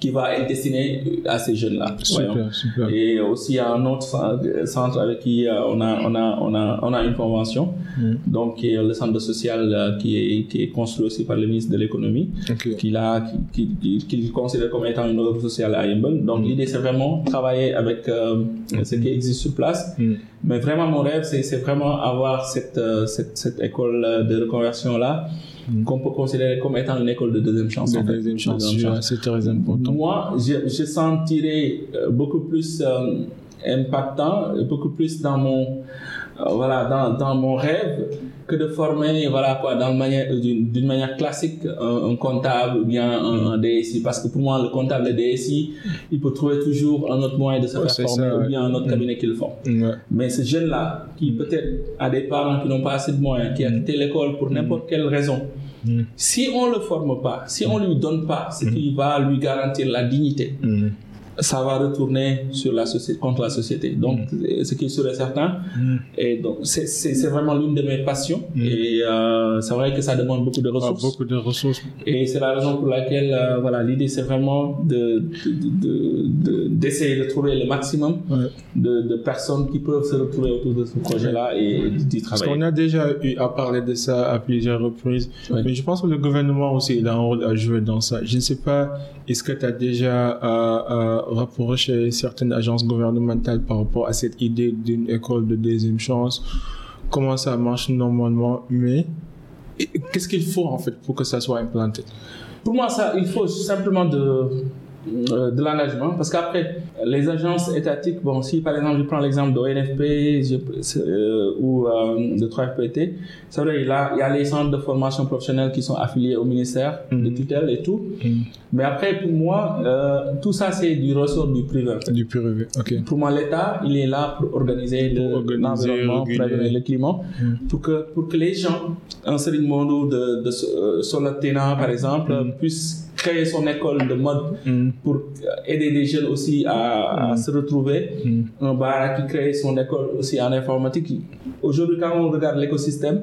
qui va être destinée à ces jeunes-là. Super, super. Et aussi à un autre cen- centre avec qui euh, on a, on a, on a, on a une convention, Mm. donc qui est le centre social euh, qui, est, qui est construit aussi par le ministre de l'économie, Ok. qu'il qui, qui, qui- considère comme étant une œuvre sociale à Yembel. Donc l'idée c'est vraiment travailler avec euh, ce qui existe sur place. Mm. Mais vraiment mon rêve c'est, vraiment avoir cette, cette, cette école de reconversion là Mm. Qu'on peut considérer comme étant une école de deuxième chance. En fait. deuxième chance, c'est très important. Moi, je, je sentirais euh, beaucoup plus euh, impactant, beaucoup plus dans mon, euh, voilà, dans, dans mon rêve que de former, voilà quoi, manière, d'une, d'une manière classique, un, un comptable ou bien un, un DSI. Parce que pour moi, le comptable et le DSI, il peut trouver toujours un autre moyen de se faire former ça, ou bien un autre Mm. cabinet qui le. Ouais. Mais ce jeune-là, qui peut-être a des parents qui n'ont pas assez de moyens, qui a quitté l'école pour n'importe quelle raison, Mm. si on le forme pas, si on lui donne pas ce qui va lui garantir la dignité, Mm. Ça va retourner sur la société, contre la société. Donc, euh, ce qui et certain. Mm. Et donc, c'est, vraiment l'une de mes passions. Mm. Et euh, c'est vrai que ça demande beaucoup de Ah, ressources. beaucoup de ressources. Et c'est la raison pour laquelle, euh, voilà, l'idée c'est vraiment de, de, de- de- d'essayer de trouver le maximum de, personnes qui peuvent se retrouver autour de ce projet-là et d'y Parce travailler. qu'on a déjà eu à parler de ça à plusieurs reprises. Oui. Mais je pense que le gouvernement aussi il a un rôle à jouer dans ça. Je ne sais pas, est-ce que tu as déjà euh, rapproché certaines agences gouvernementales par rapport à cette idée d'une école de deuxième chance. Comment ça marche normalement Mais qu'est-ce qu'il faut en fait pour que ça soit implanté? Pour moi, ça, il faut simplement de, de l'engagement parce qu'après les agences étatiques bon si par exemple je prends l'exemple de ONFP euh, ou euh, de 3FPT c'est vrai il y, a, il y a les centres de formation professionnelle qui sont affiliés au ministère de Mhm. tutelle et tout Mhm. mais après pour moi euh, tout ça c'est du ressort du privé. Du privé, ok. pour moi l'État il est là pour organiser le- l'environnement organiser le climat Mhm. pour que pour que les gens un Serigne Mondou de de euh, Solatina par exemple puissent créer son école de mode Mhm. pour euh, aider des jeunes aussi à, à se retrouver. Mhm. Un bar qui crée son école aussi en informatique. Aujourd'hui, quand on regarde l'écosystème,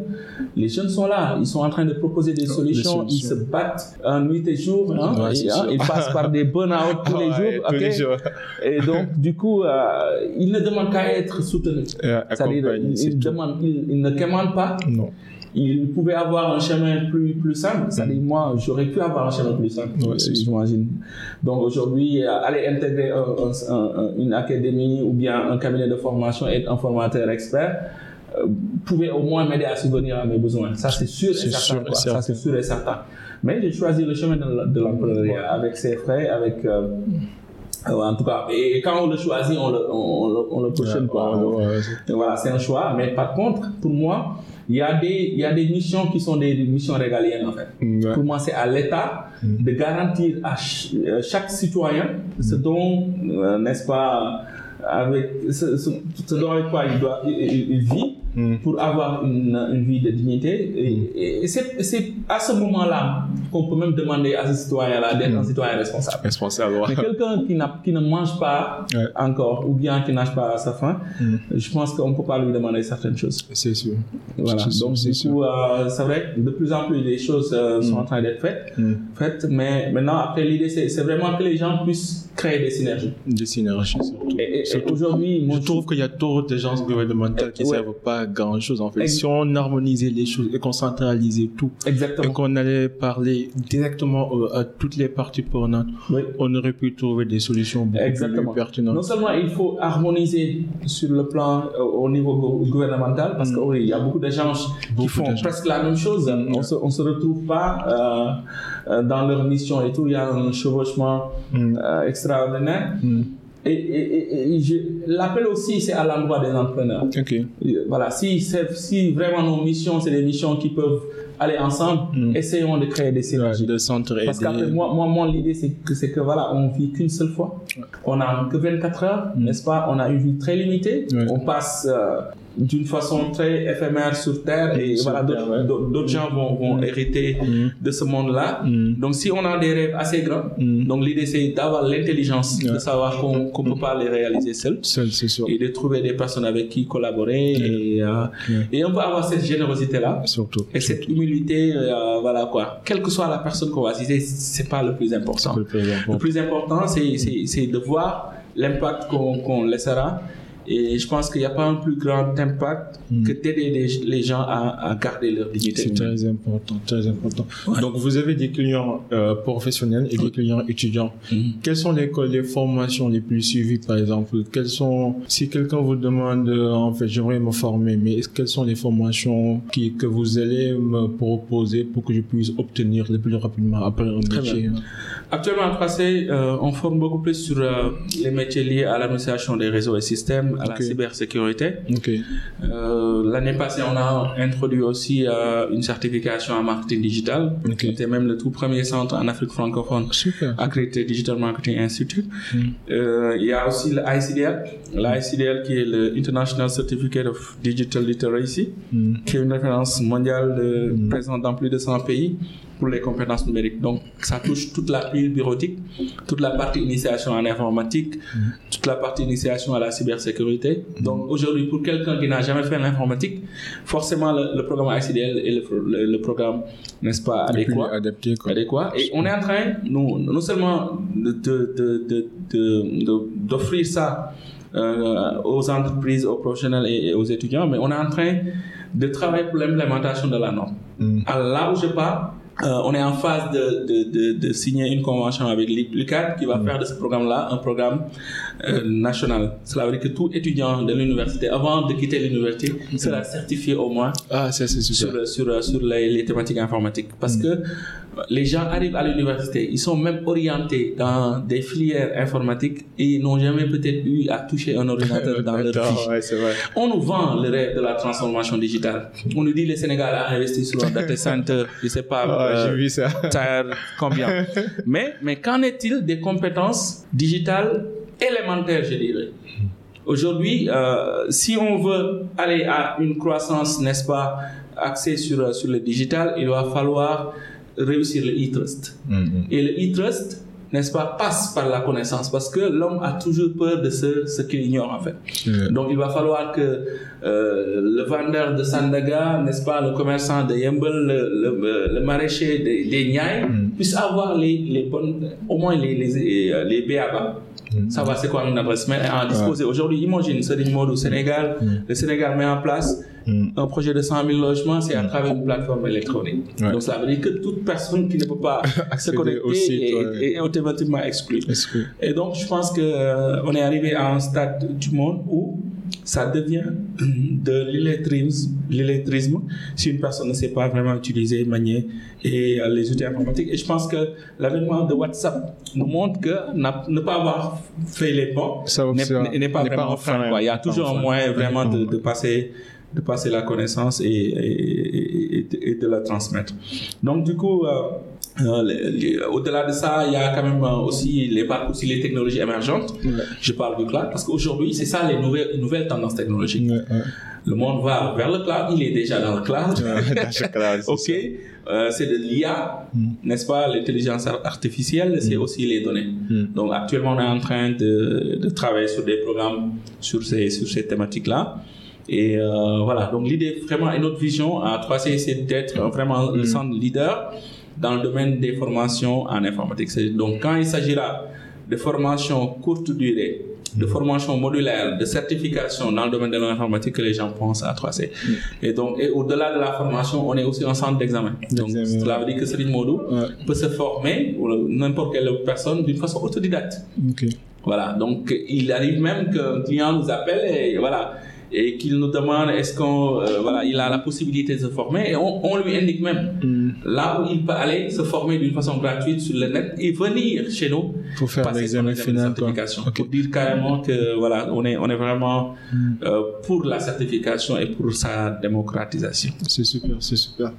les jeunes sont là. Ils sont en train de proposer des solutions. Ils se battent en nuit et jour. hein, Ouais, et, hein, ils passent par des burn-out tous les <laughs> Ouais, jours. tous les jours. Et donc, du coup, euh, ils ne demandent qu'à être soutenus. Euh, C'est-à-dire, ils, demandent, ne commandent pas. Non. Ils pouvaient avoir un chemin plus, plus simple. C'est-à-dire, moi, j'aurais pu avoir un chemin plus simple, Ouais, j'imagine. Donc, aujourd'hui, euh, aller intégrer un- un- un- une académie ou bien un cabinet de formation et être un formateur expert euh, pouvait au moins m'aider à subvenir à mes besoins. Ça, c'est sûr et C'est certain. sûr sûr et certain. Mais j'ai choisi le chemin de, l'entrepreneuriat avec ses frais, avec... euh, euh, en tout cas, et quand on le choisit, on le, on, le- on le. Ouais, On- ouais, ouais, Voilà, c'est un choix. Mais par contre, pour moi, il y a des, il y a des missions qui sont des, des missions régaliennes, en fait. Ouais. Pour moi, c'est à l'État Mm. de garantir à ch- euh, chaque citoyen ce dont, euh, n'est-ce pas, avec, ce, ce, ce dont avec quoi il, doit, il, il- il vit Mm. pour avoir une, une vie de dignité. Et, c'est à ce moment-là qu'on peut même demander à ce citoyen-là d'être un citoyen responsable. Responsable, ouais. Mais quelqu'un qui, ne mange pas Ouais. encore ou bien qui nage pas à sa faim, Mm. je pense qu'on ne peut pas lui demander certaines choses. C'est sûr. Voilà. Sûr, Donc, c'est du sûr. coup, euh, c'est vrai que de plus en plus, les choses euh, sont en train d'être faites, Mm. faites. Mais maintenant, après, l'idée, c'est vraiment que les gens puissent créer des synergies. Des synergies, surtout. Et, et- aujourd'hui, Je trouve qu'il y a trop d'agences gouvernementales qui ne Ouais. servent pas à grand chose en fait. Ex- Si on harmonisait les choses et qu'on centralisait tout et Exactement. qu'on allait parler directement au- à toutes les parties prenantes, Oui. on aurait pu trouver des solutions beaucoup Exactement. plus pertinentes. Non seulement il faut harmoniser sur le plan euh, au niveau go- gouvernemental, parce que oui, il y a beaucoup d'agences qui font presque la même chose. On se, on se retrouve pas euh, euh, dans leur mission et tout. Il y a un chevauchement Mm. euh, extraordinaire. Mm. Et, et- et- et l'appel aussi, c'est à l'endroit des entrepreneurs. Euh, Voilà, si vraiment nos missions, c'est des missions qui peuvent aller ensemble, Mm. essayons de créer des synergies. De s'entraider. Parce qu'après, moi, moi, moi l'idée, c'est que, c'est que voilà, on vit qu'une seule fois. On a que 24 heures, n'est-ce pas? On a une vie très limitée. Mm. On passe euh, d'une façon très éphémère sur Terre et voilà, d'autres gens vont, vont hériter Mm. de ce monde-là. Mm. Donc, si on a des rêves assez grands, Mm. donc l'idée, c'est d'avoir l'intelligence de savoir qu'on ne peut pas les réaliser seul Seul, c'est sûr. et de trouver des personnes avec qui collaborer et, euh, et on peut avoir cette générosité-là Surtout. et cette humilité, euh, voilà quoi. Quelle que soit la personne qu'on va citer, c'est pas le plus important. Le plus important. c'est, de voir l'impact qu'on, qu'on laissera. Et je pense qu'il n'y a pas un plus grand impact Mm. que d'aider les, les gens à, à garder leur dignité. C'est très important, très important. Donc, vous avez des clients euh, professionnels et des clients étudiants. Mhm. Quelles sont les, les formations les plus suivies, par exemple? Quelles sont, si quelqu'un vous demande, euh, en fait, j'aimerais me former, mais quelles sont les formations qui, que vous allez me proposer pour que je puisse obtenir le plus rapidement après un Très métier? Actuellement, en 3C, euh, on forme beaucoup plus sur euh, les métiers liés à l'administration des réseaux et systèmes, à la cybersécurité. Euh, L'année passée, on a introduit aussi euh, une certification en marketing digital. Ok. C'était même le tout premier centre en Afrique francophone accrédité Digital Marketing Institute. Mm. Euh, il y a aussi l'ICDL qui est le International Certificate of Digital Literacy, Mm. qui est une référence mondiale de, présente dans plus de 100 pays pour les compétences numériques. Donc, ça touche toute la pile bureautique, toute la partie initiation en informatique, toute la partie initiation à la cybersécurité. Donc, aujourd'hui, pour quelqu'un qui n'a jamais fait l'informatique, forcément, le, le programme ICDL est le, le- le programme, n'est-ce pas, adéquat adapté, quoi. adéquat. Et on est en train, nous, non seulement d'offrir ça euh, aux entreprises, aux professionnels et, et aux étudiants, mais on est en train de travailler pour l'implémentation de la norme. Mm. Alors là où je pars, euh, on est en phase de, de, de, de signer une convention avec l'UCAD qui va Mm. faire de ce programme-là un programme euh, national. Cela veut dire que tout étudiant de l'université, avant de quitter l'université, sera certifié au moins Ah, ça sur, sur, sur les, les thématiques informatiques. Parce Mm. que les gens arrivent à l'université, ils sont même orientés dans des filières informatiques et ils n'ont jamais peut-être eu à toucher un ordinateur dans leur vie. ouais, c'est vrai. On nous vend le rêve de la transformation digitale. On nous dit le Sénégal a investi sur un data center, je sais pas, <laughs> Ah, euh, vu ça. <laughs> combien. mais mais qu'en est-il des compétences digitales élémentaires, je dirais? Aujourd'hui, euh, si on veut aller à une croissance, n'est-ce pas, axée sur, sur le digital, il va falloir réussir le e-trust. Et le e-trust, n'est-ce pas, passe par la connaissance parce que l'homme a toujours peur de ce, ce qu'il ignore en fait. Donc il va falloir que euh, le vendeur de Sandaga, n'est-ce pas, le commerçant de Yembel, le, le, le maraîcher des, des Niayes puisse avoir les, les bonnes, au moins les, les, euh, les BABA. Savoir c'est quoi une adresse mail en disposer. Aujourd'hui, imagine, c'est une mode au Sénégal. Le Sénégal met en place un projet de 100 000 logements, c'est à travers une plateforme électronique. Ouais. Donc ça veut dire que toute personne qui ne peut pas <laughs> se connecter au site, est, ouais. est automatiquement exclue. Et donc, je pense que euh, est arrivé à un stade du monde où ça devient <clears throat> de l'illettrisme si une personne ne sait pas vraiment utiliser, manier et euh, les outils informatiques. Et je pense que l'avènement de WhatsApp nous montre que ne pas avoir fait les pas Ça n'est aussi, pas pas vraiment frein. quoi. Il y a Pas toujours un moyen vraiment de, de passer de passer la connaissance et, et, et- et de la transmettre. Donc du coup, euh, euh, au-delà de ça, il y a quand même euh, aussi les parcs, aussi les technologies émergentes. Je parle du cloud parce qu'aujourd'hui, c'est ça les nouvelles, nouvelles tendances technologiques. Ouais, ouais. Le monde va vers le cloud, il est déjà dans le cloud. <laughs> Ok. Euh, c'est de l'IA, n'est-ce pas, l'intelligence ar- artificielle, c'est aussi les données. Donc actuellement, on est en train de, de travailler sur des programmes sur ces, sur ces thématiques-là. Et euh, voilà, donc l'idée vraiment, et notre vision à 3C, c'est d'être vraiment le centre leader dans le domaine des formations en informatique. Donc quand il s'agira de formations courte durée, de formation modulaire, de certification dans le domaine de l'informatique que les gens pensent à 3C. Et donc, et au-delà de la formation, on est aussi un centre d'examen. Donc, cela veut dire que Serine Modou Ouais. peut se former, ou n'importe quelle personne, d'une façon autodidacte. Voilà. Donc, il arrive même qu'un client nous appelle et voilà. Et qu'il nous demande est-ce qu'on, euh, voilà, il a la possibilité de se former et on, on lui indique même là où il peut aller se former d'une façon gratuite sur le net et venir chez nous Pour faire l'examen examen de final, quoi. certification. Ok. Pour dire carrément que voilà, on est, on est vraiment euh, pour la certification et pour sa démocratisation. C'est super, c'est super.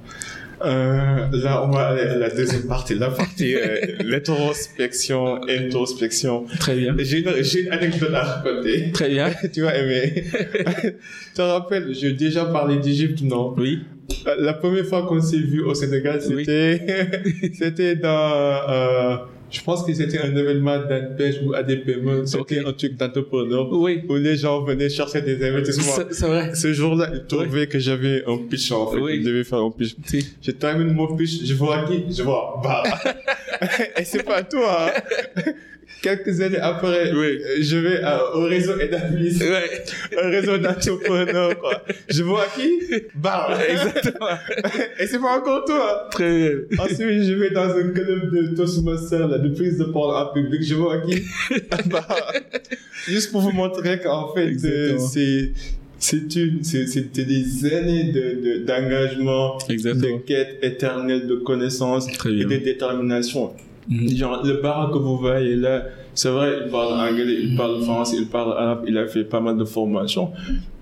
Euh, là, on va aller à la deuxième partie, la partie euh, <laughs> l'introspection, introspection. Très bien. J'ai une, j'ai une anecdote à raconter. Très bien. <laughs> tu vas aimer. <laughs> tu te rappelles, j'ai déjà parlé d'Égypte, non? Oui. Euh, La première fois qu'on s'est vu au Sénégal, Oui. c'était c'était dans... Euh, je pense que c'était un événement d'ANPEJ ou ADPME. C'était Ok. un truc d'entrepreneur Oui. où les gens venaient chercher des investissements. C'est vrai. Ce jour-là, il trouvait que j'avais un pitch en fait. Oui. Il devait faire un pitch. Si. Je termine mon pitch, je vois qui? Je vois Bah. <laughs> Et c'est pas toi. hein. <laughs> Quelques années après, Oui. euh, je vais à- au réseau Edavis, Ouais. un réseau d'entrepreneurs. quoi. Je vois qui? Bah. Exactement. <laughs> Et c'est pas encore toi. Très bien. Ensuite, je vais dans un club de Toastmaster, là, de prise de parole en public. Je vois qui? <laughs> Bah. Juste pour vous montrer qu'en fait, euh, c'est c'est une, c'était des années de, de, d'engagement, de quête éternelle de connaissances et de détermination. Mhm. Genre, le bar que vous voyez là, c'est vrai, il parle anglais, il parle français, il parle arabe, il a fait pas mal de formations.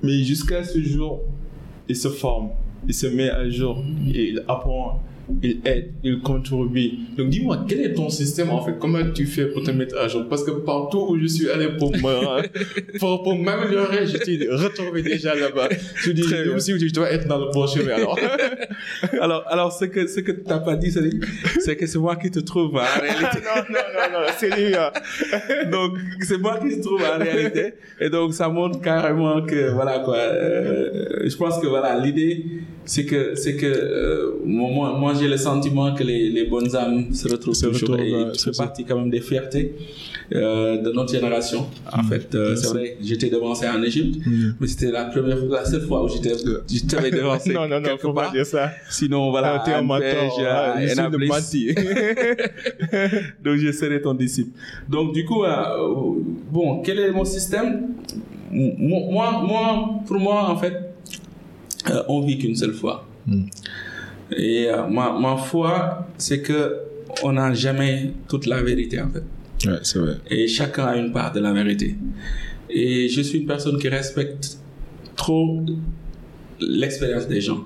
Mais jusqu'à ce jour, il se forme, il se met à jour, et il apprend, il aide, il contribue. Donc dis-moi, quel est ton système en fait? Comment tu fais pour te mettre à jour? Parce que partout où je suis allé pour me, <laughs> pour, pour m'améliorer, je t'ai retrouvé déjà là-bas. <laughs> Je dis, aussi, tu dois être dans le bon chemin alors. <laughs> Alors, alors, ce que, ce que tu n'as pas dit, c'est c'est que c'est moi qui te trouve en réalité. non, non, non, non, c'est lui. hein. donc, c'est moi qui te trouve en réalité. Et donc, ça montre carrément que, voilà, quoi, euh, je pense que, voilà, l'idée, c'est que c'est que euh, moi moi j'ai le sentiment que les, les bonnes âmes se retrouvent Se toujours et c'est partie quand même des fiertés euh, de notre génération en fait euh, c'est vrai j'étais devancé en Égypte Mm. mais c'était la première la seule fois où j'étais je t'avais devancé <laughs> non, non, non, faut pas dire ça. sinon voilà t'es un mentor. à je suis menti. donc je serai ton disciple. Donc du coup, bon, quel est mon système? Mo- Moi, moi, pour moi, en fait, euh, on vit qu'une seule fois. Mm. Et euh, ma, ma foi, c'est que on n'a jamais toute la vérité en fait. Ouais, c'est vrai. Et chacun a une part de la vérité. Et je suis une personne qui respecte trop l'expérience des gens.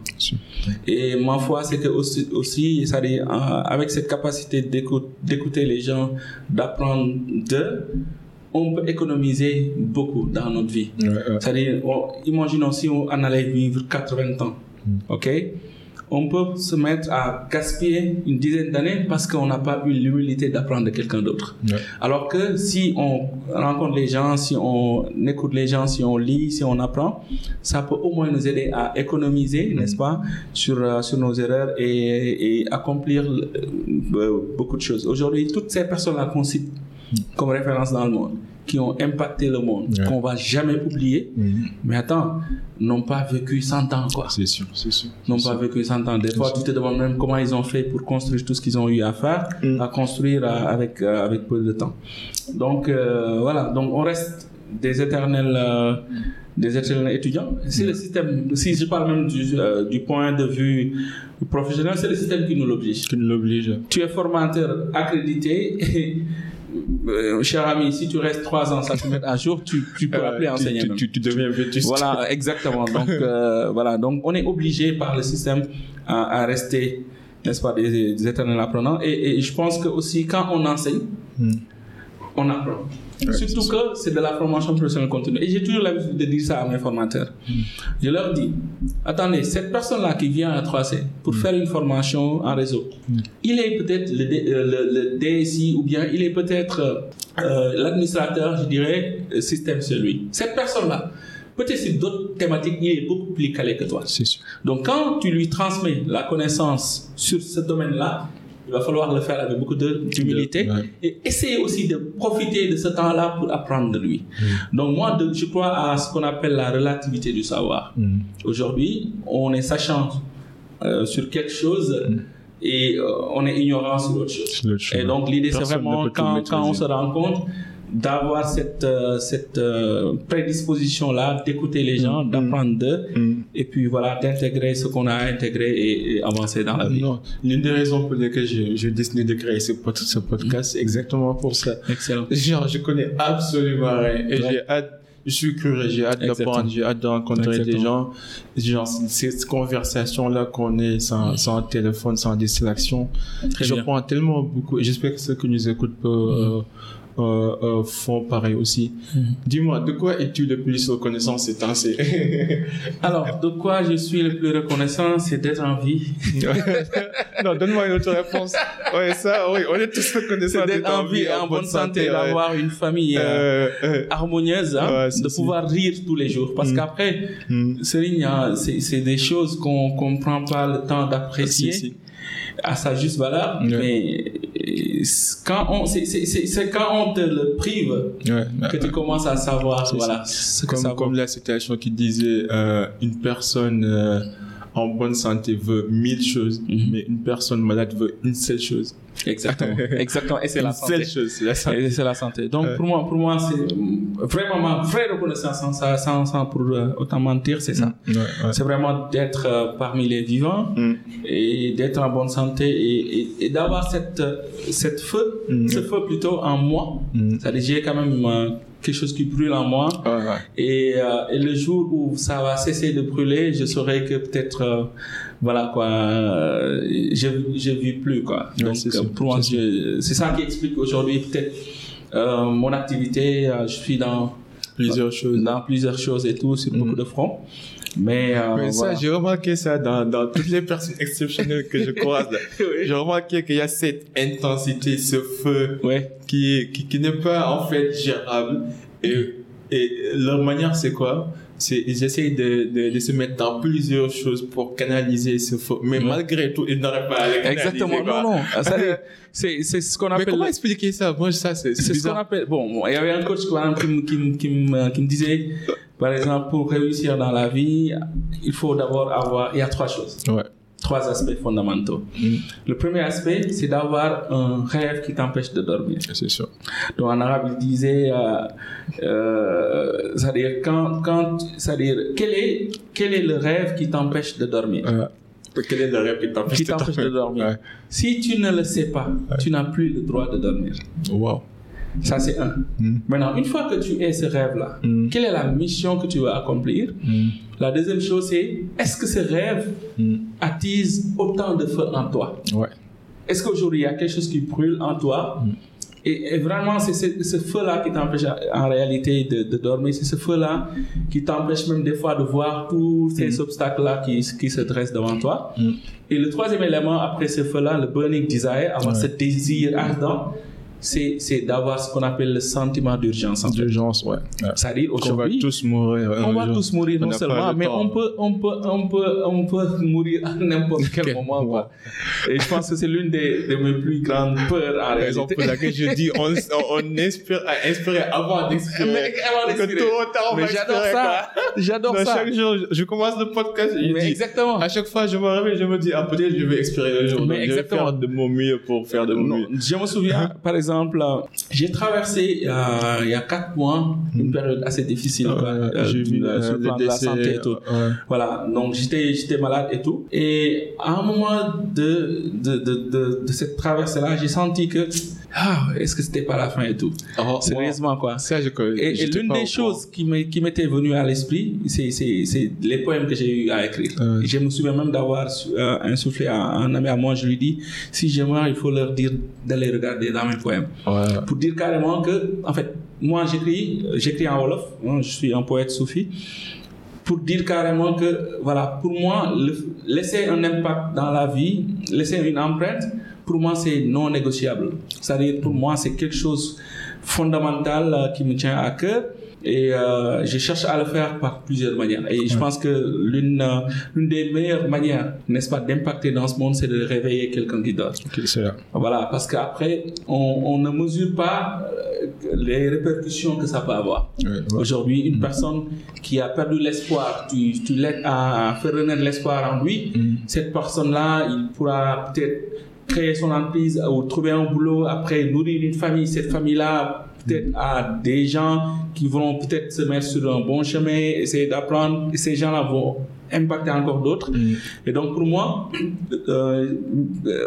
Et ma foi, c'est que aussi, aussi euh, avec cette capacité d'écoute- d'écouter les gens, d'apprendre d'eux, on peut économiser beaucoup dans notre vie. Ouais, ouais. C'est-à-dire, on- imaginons si on en allait vivre 80 ans, ok? On peut se mettre à gaspiller une dizaine d'années parce qu'on n'a pas eu l'humilité d'apprendre de quelqu'un d'autre. Ouais. Alors que si on rencontre les gens, si on écoute les gens, si on lit, si on apprend, ça peut au moins nous aider à économiser, n'est-ce pas, sur, euh, sur nos erreurs et, et accomplir euh, beaucoup de choses. Aujourd'hui, toutes ces personnes-là qu'on cite comme référence dans le monde, qui ont impacté le monde, Ouais. qu'on va jamais oublier, Mm. mais attends, n'ont pas vécu 100 ans, quoi. C'est sûr, c'est sûr. N'ont pas sûr. vécu 100 ans. Des fois, tu te demandes même comment ils ont fait pour construire tout ce qu'ils ont eu à faire, Mm. à construire avec, euh, avec peu de temps. Donc, euh, voilà. Donc, on reste des éternels, euh, des éternels étudiants. C'est le système, si je parle même du, euh, du point de vue professionnel, c'est le système qui nous l'oblige. Qui nous l'oblige. Tu es formateur accrédité et, euh, cher ami, si tu restes trois ans sans te mettre à jour, tu, tu peux appeler Euh, tu, enseigner tu, tu, tu deviens vétuste. Voilà, exactement. Donc, euh, voilà. Donc, on est obligé par le système à, à rester, n'est-ce pas, des, des éternels apprenants. Et, et je pense que aussi, quand on enseigne, Mm. on apprend. Ouais, Surtout que c'est de la formation professionnelle continue. Et j'ai toujours l'habitude de dire ça à mes formateurs. Je leur dis, attendez, cette personne-là qui vient à 3C pour faire une formation en réseau, il est peut-être le, D- euh, le- le DSI ou bien il est peut-être euh, euh, l'administrateur, je dirais, système c'est lui. Cette personne-là, peut-être sur d'autres thématiques, il est beaucoup plus calé que toi. Sûr. Donc quand tu lui transmets la connaissance sur ce domaine-là, il va falloir le faire avec beaucoup d'humilité Ouais. et essayer aussi de profiter de ce temps-là pour apprendre de lui. Donc moi, de- je crois à ce qu'on appelle la relativité du savoir. Mm. Aujourd'hui, on est sachant euh, sur quelque chose et euh, on est ignorant sur chose. L'autre chose. Et donc l'idée, c'est vraiment quand, quand on se rend compte d'avoir cette, euh, cette euh, prédisposition-là d'écouter les gens, d'apprendre d'eux, Mm. et puis voilà, d'intégrer ce qu'on a intégré et, et avancer dans la vie. Non, l'une des raisons pour lesquelles j'ai j'ai décidé de créer ce, pod- ce podcast, c'est exactement pour ça. Excellent. Genre, je connais absolument rien. Et j'ai hâte, je suis curieux, j'ai hâte d'apprendre, j'ai hâte de rencontrer des gens. Genre, cette conversation-là qu'on est sans, sans téléphone, sans distraction. Très je bien. prends tellement beaucoup. J'espère que ceux qui nous écoutent peuvent, euh, euh, font pareil aussi. Mhm. Dis-moi, de quoi es-tu le plus reconnaissant ces temps-ci? <laughs> Alors, de quoi je suis le plus reconnaissant, c'est d'être en vie. <laughs> Non, donne-moi une autre réponse. Ouais, ça, oui, on est tous reconnaissants C'est d'être en vie, en bonne santé, ouais. d'avoir une famille euh, Euh, euh, harmonieuse, hein, Ouais, de pouvoir rire tous les jours. Parce Mm. qu'après, hmm. Serigne, hein, c'est c'est des choses qu'on qu'on prend pas le temps d'apprécier Si, si. à sa juste valeur. Mais euh, quand on, c'est- c'est c'est- c'est quand on te le prive Ouais, que tu commences à savoir, C'est voilà, ce que ça comme, la citation qui disait euh, une personne euh, en bonne santé veut mille choses, Mhm. mais une personne malade veut une seule chose. Exactement, <laughs> exactement. Et c'est la santé. seule chose, c'est la santé. Et c'est la santé. Donc Ouais. pour moi, pour moi, c'est vraiment ma vraie reconnaissance sans, ça- sans, sans pour euh, autant mentir, c'est ça. Ouais, ouais. C'est vraiment d'être euh, parmi les vivants Mm. et d'être en bonne santé et, et, et d'avoir cette, euh, cette feu, Mm. ce feu plutôt en moi. Mm. C'est-à-dire j'ai quand même quelque chose qui brûle en moi Ouais, et, euh, et le jour où ça va cesser de brûler, je saurai que peut-être euh, voilà quoi, je je vis plus quoi. Donc pour moi c'est ça qui explique aujourd'hui peut-être euh, mon activité. euh, je suis dans Plusieurs choses. dans plusieurs choses et tout sur beaucoup de fronts. Mais, euh, Mais ça, voilà. j'ai remarqué ça dans, dans toutes les personnes exceptionnelles que je <laughs> croise. là. J'ai remarqué qu'il y a cette intensité, ce feu ouais. qui, qui, qui n'est pas en fait gérable. Et, et leur manière, c'est quoi? Essayent de, de, de, se mettre dans plusieurs choses pour canaliser ce faux. Mais malgré tout, ils n'auraient pas à le canaliser. Exactement. quoi. Non, non. <laughs> C'est, c'est ce qu'on Mais appelle. comment expliquer ça? Moi, ça, c'est c'est ce qu'on appelle. Bon, bon, il y avait un coach qui, me- qui, me- qui, me, qui me disait, par exemple, pour réussir dans la vie, il faut d'abord avoir. Il y a trois choses, Ouais. Trois aspects fondamentaux. Le premier aspect, c'est d'avoir un rêve qui t'empêche de dormir. C'est sûr. Donc en arabe, il disait, euh, euh, c'est-à-dire quand, quand, c'est-à-dire quel est, quel est le rêve qui t'empêche de dormir? Euh, quel est le rêve qui t'empêche de dormir? Ouais. Si tu ne le sais pas, tu n'as plus le droit de dormir. Wow. Ça, c'est un. Mm. Maintenant, une fois que tu es ce rêve-là, Mm. quelle est la mission que tu veux accomplir? Mm. La deuxième chose, c'est est-ce que ce rêve attise autant de feu en toi? Ouais. Est-ce qu'aujourd'hui, il y a quelque chose qui brûle en toi? Et, et vraiment, c'est ce, ce feu-là qui t'empêche en réalité de, de dormir. C'est ce feu-là qui t'empêche même des fois de voir tous ces obstacles-là qui, qui se dressent devant toi. Et le troisième élément, après ce feu-là, le burning desire, avoir Ouais. ce désir ardent, c'est c'est d'avoir ce qu'on appelle le sentiment d'urgence. D'urgence, ouais. ouais. C'est-à-dire Qu'on va aujourd'hui, tous mourir. on va tous mourir On non seulement, le mais temps. on peut, on peut, on peut, on peut <laughs> mourir à n'importe quel moment. Quoi. Et je pense que c'est l'une des, de mes plus grandes peurs en réalité. pour laquelle je dis, on, on, on inspire à inspirer avant d'expirer. Mais on va j'adore ça. J'adore ça. Chaque jour, je, je commence le podcast et je Mais dis, exactement. à chaque fois, je me réveille, je me dis, ah, peut-être je vais expirer le jour. Mais exactement. Je vais faire de mon mieux pour faire de mon mieux. je me souviens, par exemple, euh, j'ai traversé euh, il y a quatre mois une période assez difficile quoi, Ouais, euh, j'ai vu sur le plan de la santé et tout. ouais. Voilà, donc j'étais j'étais malade et tout. Et à un moment de, de, de, de, de cette traversée-là, j'ai senti que, ah, est-ce que c'était pas la fin et tout? Oh, Sérieusement, quoi. Ça, je connais. Et, et l'une des choses qui m'était venue à l'esprit, c'est les poèmes que j'ai eu à écrire. Euh. Je me souviens même d'avoir euh, insufflé à un ami à moi, je lui dis, si je meurs, il faut leur dire d'aller regarder dans mes poèmes. Ouais. Pour dire carrément que, en fait, moi j'écris, j'écris en Wolof, hein, je suis un poète soufi, pour dire carrément que, voilà, pour moi, le- laisser un impact dans la vie, laisser une empreinte, pour moi c'est non négociable. C'est-à-dire, pour moi, c'est quelque chose fondamental euh, qui me tient à cœur. Et euh, je cherche à le faire par plusieurs manières. Et je pense que l'une euh, l'une des meilleures manières, n'est-ce pas, d'impacter dans ce monde, c'est de réveiller quelqu'un qui dort. Là. Voilà, parce qu'après, on, on ne mesure pas les répercussions que ça peut avoir. Ouais, ouais. Aujourd'hui, une personne qui a perdu l'espoir, tu, tu l'aides à, à faire renaître l'espoir en lui, Mm. cette personne-là, il pourra peut-être créer son entreprise ou trouver un boulot, après nourrir une famille. Cette famille-là, peut-être à des gens qui vont peut-être se mettre sur un bon chemin, essayer d'apprendre. Ces gens-là vont impacter encore d'autres. Mm. Et donc pour moi, euh,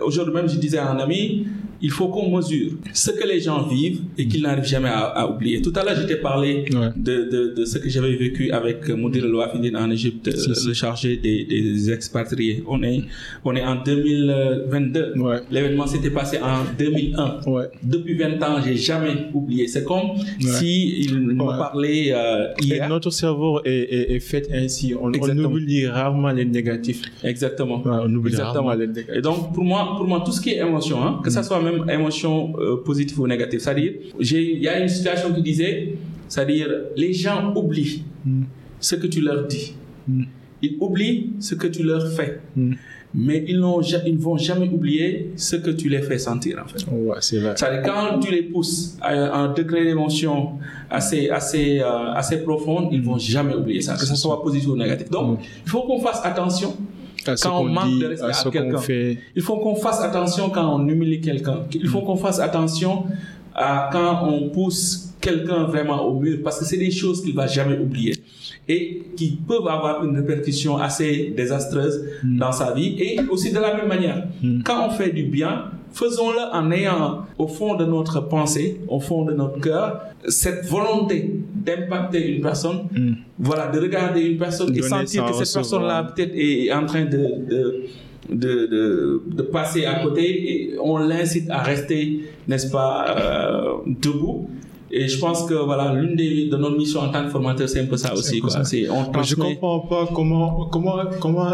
aujourd'hui même, je disais à un ami, il faut qu'on mesure ce que les gens vivent et qu'ils n'arrivent jamais à, à oublier. Tout à l'heure, je t'ai parlé Ouais. de, de, de ce que j'avais vécu avec Moudir El Wafidine en Égypte, euh, le chargé des, des expatriés. On est, on est en 2022. Ouais. L'événement s'était passé en 2001. Ouais. Depuis 20 ans, j'ai jamais oublié. C'est comme si il Ouais. parlait euh, Et hier. notre cerveau est, est, est fait ainsi. On, oublie rarement les négatifs. Exactement. Ouais, on oublie Exactement. rarement les négatifs. Et donc, pour moi, pour moi, tout ce qui est émotion, hein, que ça soit même émotion euh, positive ou négative, c'est-à-dire, il y a une situation qui disait, c'est-à-dire, les gens oublient Mm. ce que tu leur dis. Mm. Ils oublient ce que tu leur fais. Mm. Mais ils, ne vont jamais oublier ce que tu les fais sentir, en fait. Ouais, c'est vrai. C'est-à-dire, quand tu les pousses à un degré d'émotion assez, assez, euh, assez profond, ils ne vont jamais oublier ça, que ce soit positif ou négatif. Donc, Mm. il faut qu'on fasse attention À quand on manque dit, de respect à quelqu'un. Il faut qu'on fasse attention quand on humilie quelqu'un. Il faut qu'on fasse attention à quand on pousse quelqu'un vraiment au mur parce que c'est des choses qu'il va jamais oublier et qui peuvent avoir une répercussion assez désastreuse dans sa vie et aussi de la même manière Mm. quand on fait du bien faisons-le en ayant au fond de notre pensée au fond de notre cœur cette volonté d'impacter une personne Mm. voilà de regarder une personne et Donner sentir sans que cette personne-là peut-être est en train de, de, de, de, de passer à côté et on l'incite à rester, n'est-ce pas, euh, debout. Et je pense que voilà, l'une des, de nos missions en tant que formateur, c'est un peu ça aussi. Quoi. C'est, on Moi, je transmet- comprends pas comment, comment, comment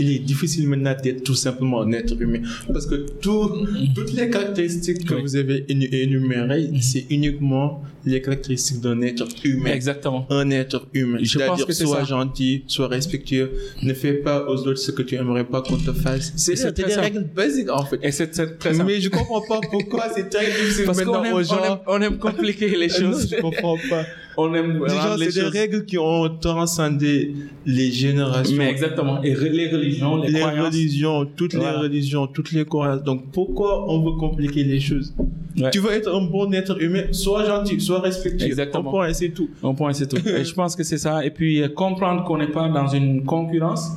il est difficile maintenant d'être tout simplement un être humain. Parce que tout, toutes les caractéristiques que Oui. vous avez énu- énumérées, c'est uniquement les caractéristiques d'un être humain. Exactement. Un être humain. Je pense C'est-à-dire, sois gentil, sois respectueux, ne fais pas aux autres ce que tu aimerais pas qu'on te fasse. C'est des simple. règles basiques, en fait. Et c'est c'est très simple. Mais je comprends pas pourquoi c'est très difficile Parce maintenant aime, aux on gens. aime, on aime compliquer les <laughs> non, choses. je comprends pas. On aime Déjà, rendre les c'est des règles qui ont transcendé les générations. Mais exactement. Et re- les religions, les, les croyances. religions, toutes Voilà. les religions, toutes les croyances. Donc pourquoi on veut compliquer les choses? Ouais. Tu veux être un bon être humain, sois gentil, sois respectueux. Exactement. Ton point, c'est tout. Mon point, c'est tout. Et je pense que c'est ça. Et puis, euh, comprendre qu'on n'est pas dans une concurrence.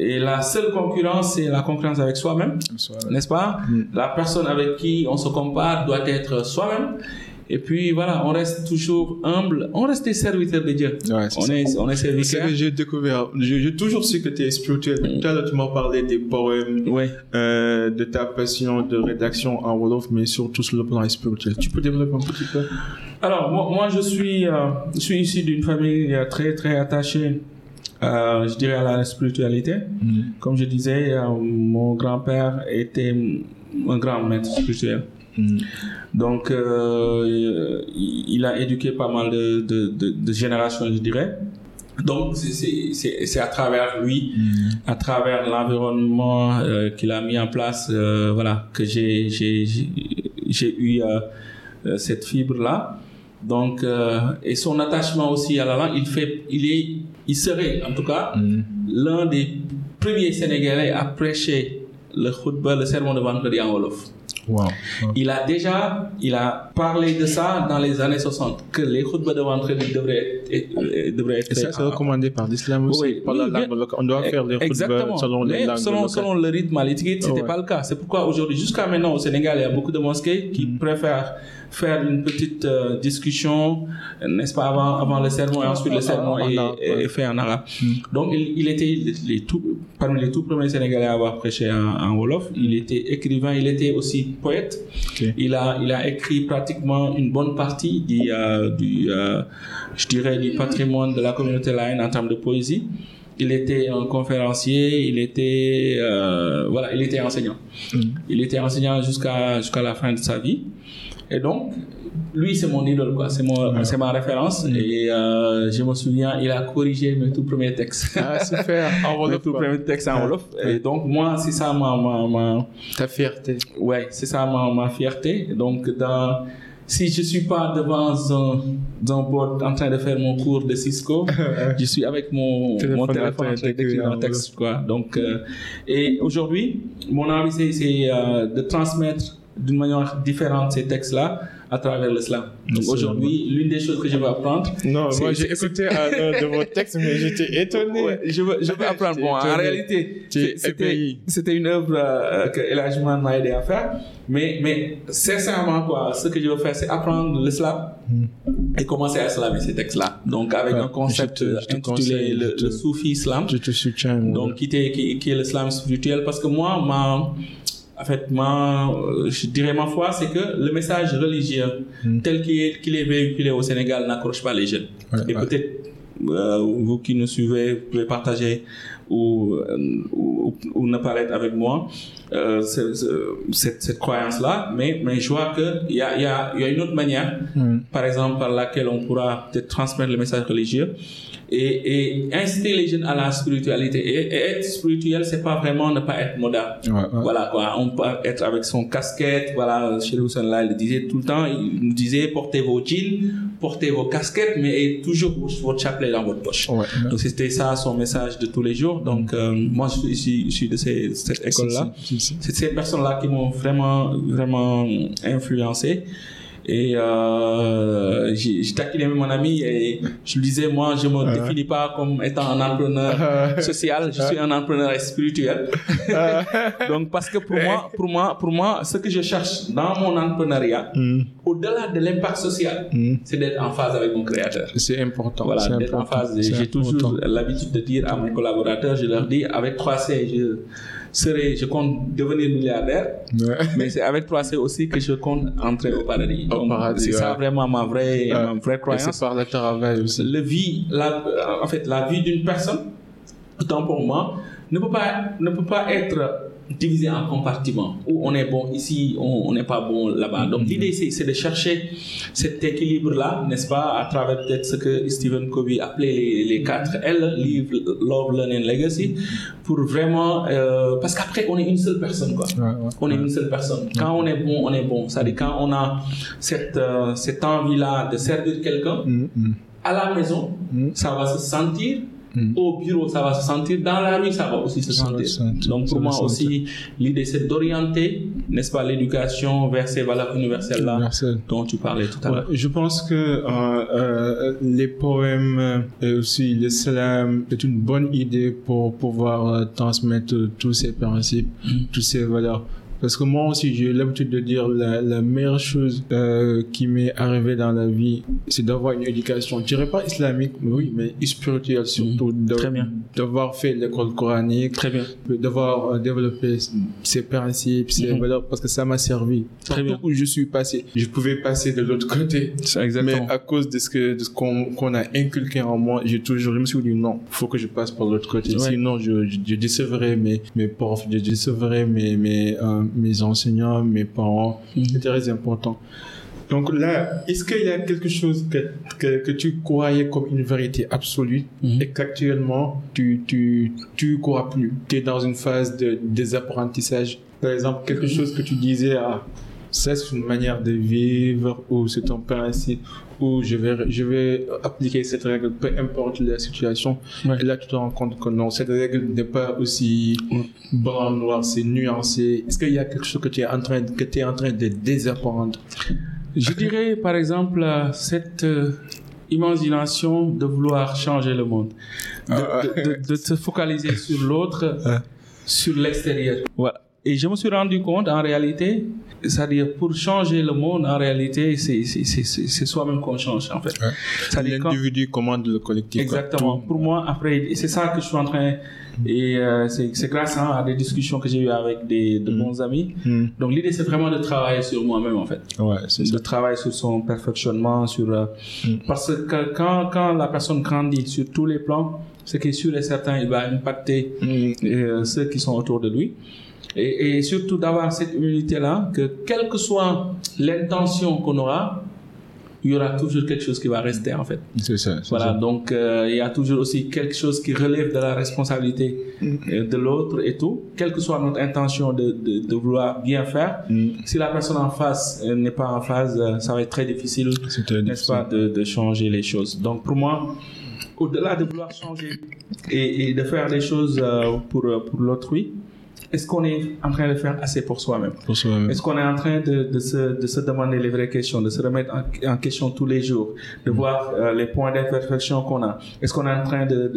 Et la seule concurrence, c'est la concurrence avec soi-même, n'est-ce pas? Mm. La personne avec qui on se compare doit être soi-même. Et puis, voilà, on reste toujours humble. On reste des serviteurs de Dieu. Ouais, c'est on, ça. est, on est C'est serviteurs. que j'ai découvert. J'ai toujours su que tu es spirituel. Tout à l'heure, tu m'as parlé des poèmes, euh, de ta passion de rédaction en Wolof, mais surtout sur le plan spirituel. Tu peux développer un petit peu? Alors, moi, moi je, suis, euh, je suis issu d'une famille euh, très, très attachée, euh, je dirais, à la spiritualité. Comme je disais, mon grand-père était un grand maître spirituel. Donc, euh, il a éduqué pas mal de, de, de, de générations, je dirais. Donc, c'est- à travers lui, à travers l'environnement euh, qu'il a mis en place, euh, voilà, que j'ai eu cette fibre-là. Donc, et son attachement aussi à la langue, il fait, il est, il serait, en tout cas, l'un des premiers Sénégalais à prêcher le khutba, le sermon de vendredi en Wolof. Wow. Il a déjà, il a parlé de ça dans les années 60, que les khutbas de vendredi devraient être, devraient être Et ça, c'est recommandé par l'islam aussi. Oui, par la oui, langue locale. On doit faire les Exactement. selon les Mais langues selon, locales. selon le rythme à l'étiquette, c'était Ouais. pas le cas. C'est pourquoi aujourd'hui, jusqu'à maintenant, au Sénégal, il y a beaucoup de mosquées qui Mm. préfèrent faire une petite euh, discussion, n'est-ce pas, avant, avant le sermon et ensuite le sermon est, fait en arabe. Mm. Donc, il, il était les, les tout, parmi les tout premiers Sénégalais à avoir prêché en, en Wolof. Il était écrivain, il était aussi poète. Il a, il a écrit pratiquement une bonne partie du, euh, du euh, je dirais, du patrimoine de la communauté laïne en termes de poésie. Il était un conférencier, il était, euh, voilà, il était enseignant. Mm. Il était enseignant jusqu'à jusqu'à la fin de sa vie. Et donc, lui, c'est mon idole, quoi. C'est mon, Ouais. c'est ma référence. Mm. Et euh, je me souviens, il a corrigé mes tout premiers textes. Ah, super. <laughs> En mes Wolof, tout quoi. premiers textes en Ouais. Wolof. Et donc, moi, c'est ça ma, ma, ma, Ta fierté. Ouais, c'est ça ma, ma fierté. Donc, dans, si je suis pas devant un, un board en train de faire mon cours de Cisco, <laughs> je suis avec mon Téléphone mon téléphone en train d'écrire un texte. Quoi. Donc, euh, et aujourd'hui, mon envie, c'est, c'est euh, de transmettre d'une manière différente ces textes-là à travers l'islam. Aujourd'hui, l'une des choses que je veux apprendre, Non, moi j'ai <laughs> écouté un de vos textes, mais j'étais étonné. Ouais, je veux, je veux <laughs> apprendre. Bon, en réalité, c'était, une œuvre euh, que Elajman m'a aidé à faire. Mais, mais sincèrement, quoi, ce que je veux faire, c'est apprendre l'islam et commencer à slaver ces textes-là. Donc, avec Ouais, un concept je te- je te intitulé conseille, le, je te- le Soufi Islam. Je te soutiens. Donc, qui, qui, qui est l'islam spirituel. Parce que moi, ma, en fait, ma, euh, je dirais ma foi, c'est que le message religieux Mm. tel qu'il est, véhiculé au Sénégal n'accroche pas les jeunes. Ouais, Et ouais. peut-être, euh, vous qui nous suivez, vous pouvez partager ou, euh, ou, ou ne pas être avec moi euh, ce- ce- cette, cette croyance-là. Mais, mais je vois qu'il y a, y, a, y a une autre manière Mm. par exemple, par laquelle on pourra peut-être transmettre le message religieux et, et inciter les jeunes à la spiritualité. Et, et être spirituel, c'est pas vraiment ne pas être moderne. Ouais, ouais. Voilà quoi, on peut être avec son casquette, voilà, chez Hussein là, il disait tout le temps, il nous disait portez vos jeans, portez vos casquettes, mais toujours votre chapelet dans votre poche. Ouais. Donc c'était ça son message de tous les jours. Donc euh, moi je suis, je suis- de ces- cette si, si. C'est ces personnes-là qui m'ont vraiment, vraiment influencé. Et euh, j'ai j'ai taquiné mon ami et je lui disais, moi, je me définis pas comme étant un entrepreneur social, je suis un entrepreneur spirituel. <laughs> Donc, parce que pour moi, pour moi, pour moi, ce que je cherche dans mon entrepreneuriat, Mm. au-delà de l'impact social, Mm. c'est d'être en phase avec mon créateur. C'est important. Voilà, c'est d'être en phase. c'est J'ai toujours l'habitude de dire à mes collaborateurs, je leur dis, avec 3C, je serai, je compte devenir milliardaire, Ouais. <laughs> mais c'est avec 3C aussi que je compte entrer au paradis. C'est ça vraiment ma vraie, ma vraie c'est croyance. par le travail aussi. Le vie, la, en fait, la vie d'une personne, autant pour moi, ne peut pas, ne peut pas être divisé en compartiments où on est bon ici, on n'est pas bon là-bas. Donc mm-hmm. l'idée c'est de chercher cet équilibre-là, n'est-ce pas, à travers peut-être ce que Stephen Covey appelait les, les quatre L, Live, Love, Learn and Legacy, pour vraiment... Euh, parce qu'après, on est une seule personne, quoi. on est une seule personne. Quand on est bon, on est bon. C'est-à-dire quand on a cette, euh, cette envie-là de servir quelqu'un, à la maison, ça va se sentir Au bureau, ça va se sentir. Dans la rue, ça va aussi se sentir. Donc pour moi aussi, l'idée c'est d'orienter, n'est-ce pas, l'éducation vers ces valeurs universelles-là dont tu parlais tout à l'heure. je pense que euh, euh, les poèmes et aussi le slam est une bonne idée pour pouvoir euh, transmettre tous ces principes, mm. toutes ces valeurs. Parce que moi aussi, j'ai l'habitude de dire la, la meilleure chose euh, qui m'est arrivée dans la vie, c'est d'avoir une éducation, je dirais pas islamique, mais oui, mais spirituelle surtout. Mmh. Très bien. D'avoir fait l'école coranique. Très bien. D'avoir euh, développé ses principes, ses mmh. valeurs, parce que ça m'a servi. Très bien. où je suis passé, je pouvais passer de l'autre côté. Exactement. Mais à cause de ce que, de ce qu'on qu'on a inculqué en moi, j'ai toujours, je me suis dit non, faut que je passe par l'autre côté. Sinon, je, je, je, décevrais mes, mes profs, je décevrais mes, mes, euh, mes enseignants, mes parents. Mhm. C'est très important. Donc là, est-ce qu'il y a quelque chose que, que, que, tu croyais comme une vérité absolue mhm. et qu'actuellement tu, tu, tu crois plus? Tu es dans une phase de désapprentissage. Par exemple, quelque chose que tu disais, ah, ça c'est une manière de vivre ou c'est un principe où je vais, je vais appliquer cette règle, peu importe la situation. Et là, tu te rends compte que non, cette règle n'est pas aussi blanc, noir, c'est nuancé. Est-ce qu'il y a quelque chose que tu es en train, que tu es en train de désapprendre? Je dirais, par exemple, cette euh, imagination de vouloir changer le monde, de, ah, de, se focaliser sur l'autre, sur l'extérieur. Voilà. Et je me suis rendu compte, en réalité, c'est-à-dire pour changer le monde, en réalité, c'est soi-même qu'on change, en fait. Ouais. L'individu commande le collectif. Exactement. Pour moi, après, c'est ça que je suis en train... Et euh, c'est grâce hein, à des discussions que j'ai eues avec des, de mm. bons amis. Mm. Donc l'idée, c'est vraiment de travailler sur moi-même, en fait. Ouais, c'est De travailler sur son perfectionnement, sur... Euh, mm. Parce que quand, quand la personne grandit sur tous les plans, ce qui est sûr et certain, il va impacter euh, ceux qui sont autour de lui. Et, et surtout d'avoir cette humilité-là, que quelle que soit l'intention qu'on aura, il y aura toujours quelque chose qui va rester en fait. C'est ça. Voilà, donc euh, il y a toujours aussi quelque chose qui relève de la responsabilité euh, de l'autre et tout, quelle que soit notre intention de, de, de vouloir bien faire. Mm. Si la personne en face euh, n'est pas en phase, ça va être très difficile, n'est-ce pas, de, de, changer les choses. Donc pour moi, au-delà de vouloir changer et, et, de faire des choses pour, pour l'autrui, est-ce qu'on est en train de faire assez pour soi-même? Est-ce qu'on est en train de, de, se, de, se, demander les vraies questions, de se remettre en, question tous les jours, de mm. voir euh, les points d'imperfection qu'on a? Est-ce qu'on est en train de,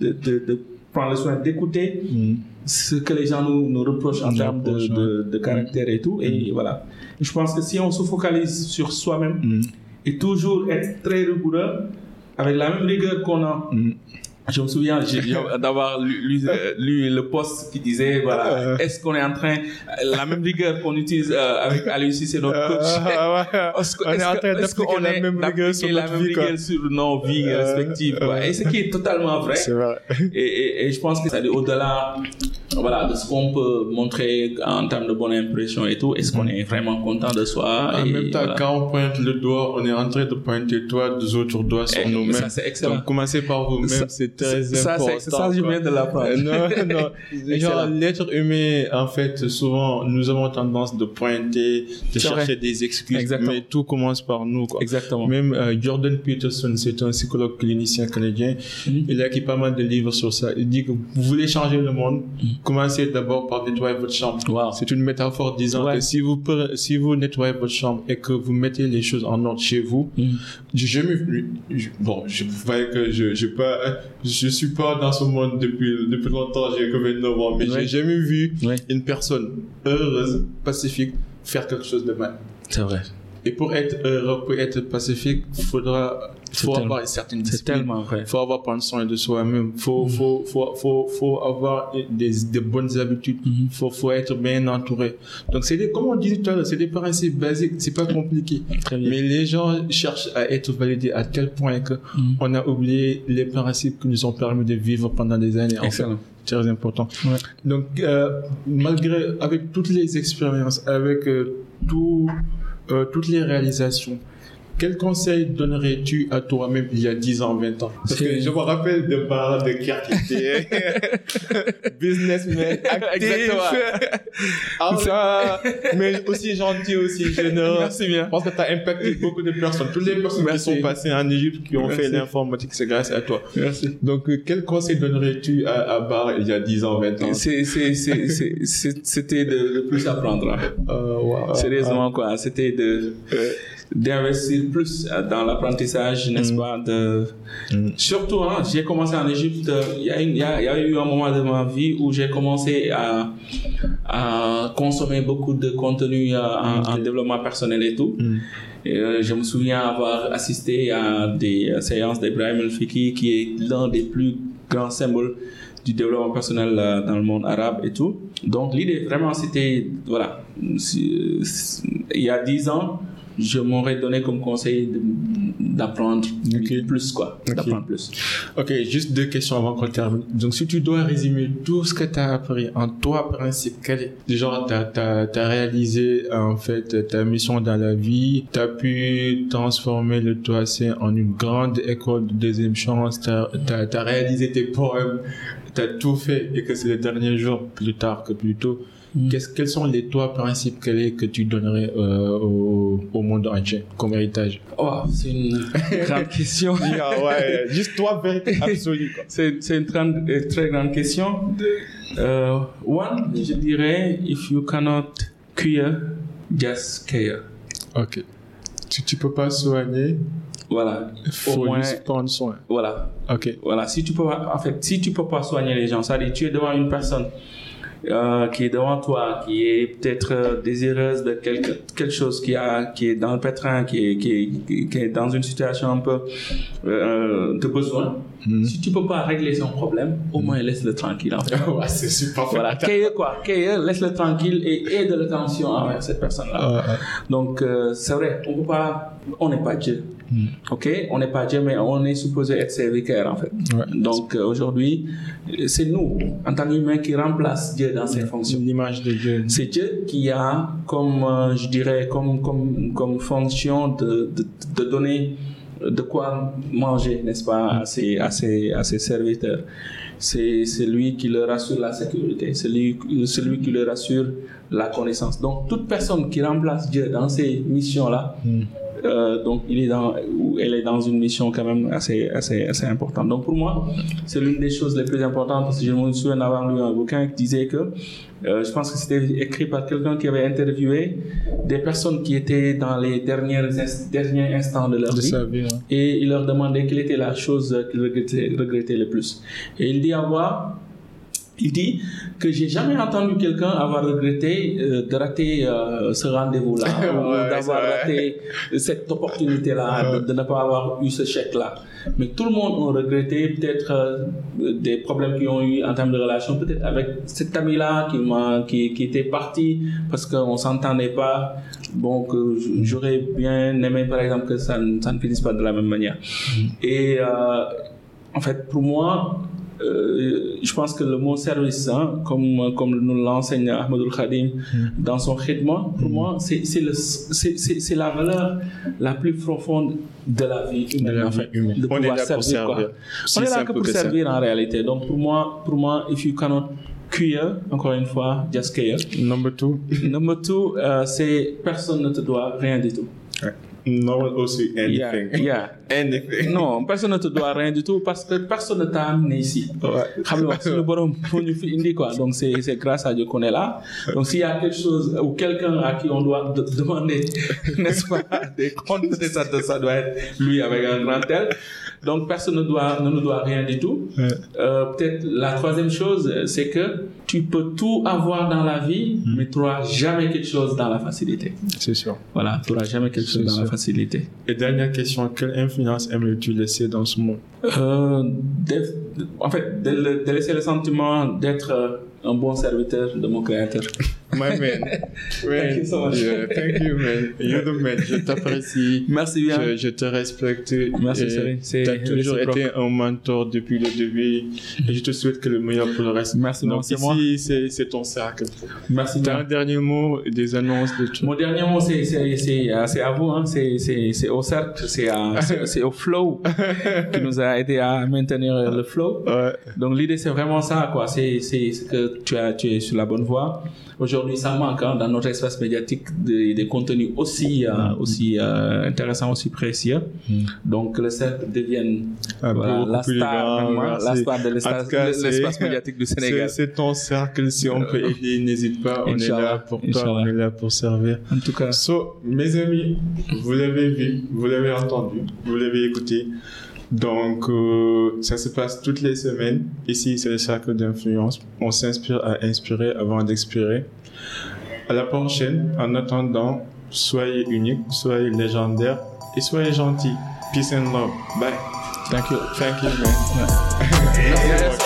de prendre le soin d'écouter mm. ce que les gens nous, nous reprochent en termes de, caractère et tout? Et mm. voilà. Je pense que si on se focalise sur soi-même et toujours être très rigoureux, avec la même rigueur qu'on a je me souviens <laughs> d'avoir lu, lu, le post qui disait voilà euh. est-ce qu'on est en train la même rigueur qu'on utilise euh, avec Alexis c'est notre coach euh, <laughs> est-ce qu'on est, en train d'appliquer la même rigueur sur la même rigueur sur nos vies respectives et ce qui est totalement vrai, vrai. Et, et, et, je pense que c'est au-delà voilà, de ce qu'on peut montrer en termes de bonne impression et tout. Est-ce qu'on est vraiment content de soi En même temps, quand on pointe le doigt, on est en train de pointer toi deux autres doigts sur nous-mêmes. Ça, c'est excellent. Donc, commencez par vous-même, c'est très important. C'est ça, je viens de l'apprendre. non, <laughs> non. Genre, l'être humain, en fait, souvent, nous avons tendance de pointer, de chercher des excuses. Exactement. Mais tout commence par nous, quoi. Exactement. Même euh, Jordan Peterson, c'est un psychologue clinicien canadien. Mm-hmm. Il a écrit pas mal de livres sur ça. Il dit que vous voulez changer le monde, mm-hmm. Commencez d'abord par nettoyer votre chambre. C'est une métaphore disant que si vous, si vous nettoyez votre chambre et que vous mettez les choses en ordre chez vous, mm. jamais vu, bon, je voyais que je, je pas, je suis pas dans ce monde depuis, depuis longtemps, j'ai que 29 ans, mais j'ai jamais vu une personne heureuse, pacifique, faire quelque chose de mal. C'est vrai. Et pour être heureux, pour être pacifique, il faudra faut avoir une certaine discipline. tellement vrai. Faut avoir prendre soin de soi-même. Faut, mm-hmm. faut, faut, faut, faut avoir des, des bonnes habitudes. Mm-hmm. Faut, faut être bien entouré. Donc c'est des, comme on disait tout à l'heure, c'est des principes basiques. C'est pas compliqué. Très bien. Mais les gens cherchent à être validés à tel point que mm-hmm. on a oublié les principes qui nous ont permis de vivre pendant des années. Excellent. très important. Donc, euh, malgré, avec toutes les expériences, avec euh, tout, euh, toutes les réalisations, quel conseil donnerais-tu à toi-même il y a 10 ans, 20 ans? Parce que je me rappelle de Barra de qui était <laughs> businessman, actif, ah, mais aussi gentil, aussi généreux. Merci bien. Je pense que tu as impacté beaucoup de personnes. Toutes les personnes qui sont passées en Égypte, qui ont fait l'informatique, c'est grâce à toi. Merci. Donc, euh, quel conseil donnerais-tu à, à Barra il y a 10 ans, 20 ans? C'était de, plus apprendre. Euh, wow, Sérieusement, quoi. C'était de d'investir plus dans l'apprentissage, n'est-ce Mm. pas de... Surtout, hein, j'ai commencé en Égypte, il y, a une- il y a, il y a eu un moment de ma vie où j'ai commencé à, à consommer beaucoup de contenu euh, en, en développement personnel et tout. Mm. Et, euh, je me souviens avoir assisté à des euh, séances d'Ibrahim El-Fiki, qui est l'un des plus grands symboles du développement personnel euh, dans le monde arabe et tout. Donc l'idée vraiment c'était, voilà, il y a dix ans, je m'aurais donné comme conseil d'apprendre Ok. plus, quoi, d'apprendre plus. Ok, juste deux questions avant qu'on termine. Donc, si tu dois résumer tout ce que tu as appris en trois principes, quel est Genre, tu as, réalisé en fait ta mission dans la vie, tu as pu transformer le Toissé en une grande école de deuxième chance, tu as, réalisé tes poèmes, tu as tout fait et que c'est le dernier jour plus tard que plus tôt. Mm. Quels sont les trois principes clés que tu donnerais euh, au, au monde entier comme héritage? Oh, c'est une <laughs> grande question. ouais, juste toi, vérité <laughs> absolue. Quoi. C'est une très, euh, très grande question. Euh, one, je dirais, if you cannot cure, just care. Ok. Tu, tu peux pas soigner, Voilà. il faut moins- juste prendre soin. Voilà. Ok. Voilà. Si tu peux, en fait, si tu peux pas soigner les gens, c'est-à-dire tu es devant une personne euh, qui est devant toi, qui est peut-être euh, désireuse de quelque, quelque chose, qui, a, qui est dans le pétrin, qui est, qui, est, qui est dans une situation un peu euh, de besoin. Mhm. Si tu peux pas régler son problème, au moins laisse-le tranquille. En fait. <laughs> ouais, c'est super. Voilà, quoi, laisse-le tranquille et aide l'attention envers cette personne-là. Donc, euh, c'est vrai, on peut pas, on n'est pas Dieu. Mm. Ok, on n'est pas Dieu, mais on est supposé être serviteur en fait. Ouais. Donc euh, aujourd'hui, c'est nous, en tant qu'humains, qui remplace Dieu dans ses fonctions. L'image de Dieu. C'est Dieu qui a comme, euh, je dirais, comme, comme, comme fonction de, de, de donner de quoi manger, n'est-ce pas, à ses, à ses, à ses serviteurs. C'est lui qui leur assure la sécurité, c'est lui, c'est lui qui leur assure la connaissance. Donc, toute personne qui remplace Dieu dans ces missions-là, Mm. Euh, donc il est dans, ou elle est dans une mission quand même assez, assez, assez importante. Donc pour moi, c'est l'une des choses les plus importantes parce que je me souviens d'avoir lu un bouquin qui disait que, euh, je pense que c'était écrit par quelqu'un qui avait interviewé des personnes qui étaient dans les dernières derniers instants de leur De vie sa vie. hein. et il leur demandait quelle était la chose qu'ils regrettaient, regrettaient le plus. Et il dit avoir, il dit que j'ai jamais entendu quelqu'un avoir regretté euh, de rater euh, ce rendez-vous-là <laughs> ou d'avoir raté cette opportunité-là, de, de ne pas avoir eu ce chèque-là. Mais tout le monde a regretté peut-être euh, des problèmes qu'ils ont eu en termes de relation, peut-être avec cet ami-là qui, qui, qui était parti parce qu'on s'entendait pas. Bon, que j- j'aurais bien aimé, par exemple, que ça, ne- ça ne finisse pas de la même manière. Et euh, en fait, pour moi, euh, je pense que le mot service, hein, comme, comme nous l'enseigne Ahmadul Khadim dans son khidma, pour moi, c'est c'est le- c'est- c'est- c'est la valeur la plus profonde de la vie De humaine. la en vie humaine. de On est là pour servir. On est là que pour que ça. servir en réalité. Donc pour moi, pour moi, if you cannot cure, encore une fois, just care. Number two. Number two, euh, c'est personne ne te doit rien du tout. No one owes you Yeah, anything. yeah. <laughs> Anything. Non, personne ne te doit rien du tout parce que personne ne t'a amené ici. Xam nga suñu borom moo ñu fi indi quoi donc c'est c'est grâce à Dieu qu'on est là donc s'il y a quelque chose ou quelqu'un à qui on doit de- demander <laughs> n'est-ce pas des comptes de ça ça doit être lui avec un grand tel donc personne ne doit ne nous doit rien du tout. Euh, peut-être la troisième chose c'est que tu peux tout avoir dans la vie mais tu n'auras jamais quelque chose dans la facilité C'est sûr. voilà tu n'auras jamais quelque chose dans la sûr. facilité Et dernière question, quelle influence aimerais-tu laisser dans ce monde? Euh, en fait, de, de laisser le sentiment d'être euh, un bon serviteur de mon créateur. <laughs> My man. <laughs> Thank you so much. Yeah, thank you, man. You're the man. Je t'apprécie. Merci bien. Je, je te respecte. Merci. C'est T'as toujours été un mentor depuis le début. Et je te souhaite que le meilleur pour le reste. Merci, Donc c'est moi. C'est ton cercle. Merci un dernier mot, des annonces de tout. Mon dernier mot, c'est euh, c'est à vous, hein. c'est au cercle, c'est <laughs> à- c'est- au flow qui nous a aidé à maintenir le flow. Ouais. Donc l'idée c'est vraiment ça quoi, c'est que tu as tu es sur la bonne voie. Aujourd'hui ça manque hein, dans notre espace médiatique des, des contenus aussi euh, aussi euh, intéressants aussi précieux. Donc le cercle devienne Ah, voilà, la star la de l'espace médiatique du <laughs> Sénégal. C'est ton cercle. Si on peut aider, n'hésite pas. On est là pour toi. Inch'Allah. On est là pour servir. En tout cas, So, mes amis, vous l'avez vu, vous l'avez entendu, vous l'avez écouté. Donc, euh, ça se passe toutes les semaines. Ici, c'est le cercle d'influence. On s'inspire à inspirer avant d'expirer. À la prochaine. En attendant, soyez unique, soyez légendaire et soyez gentil. Peace and love. Bye. thank you. Thank you, man. <laughs>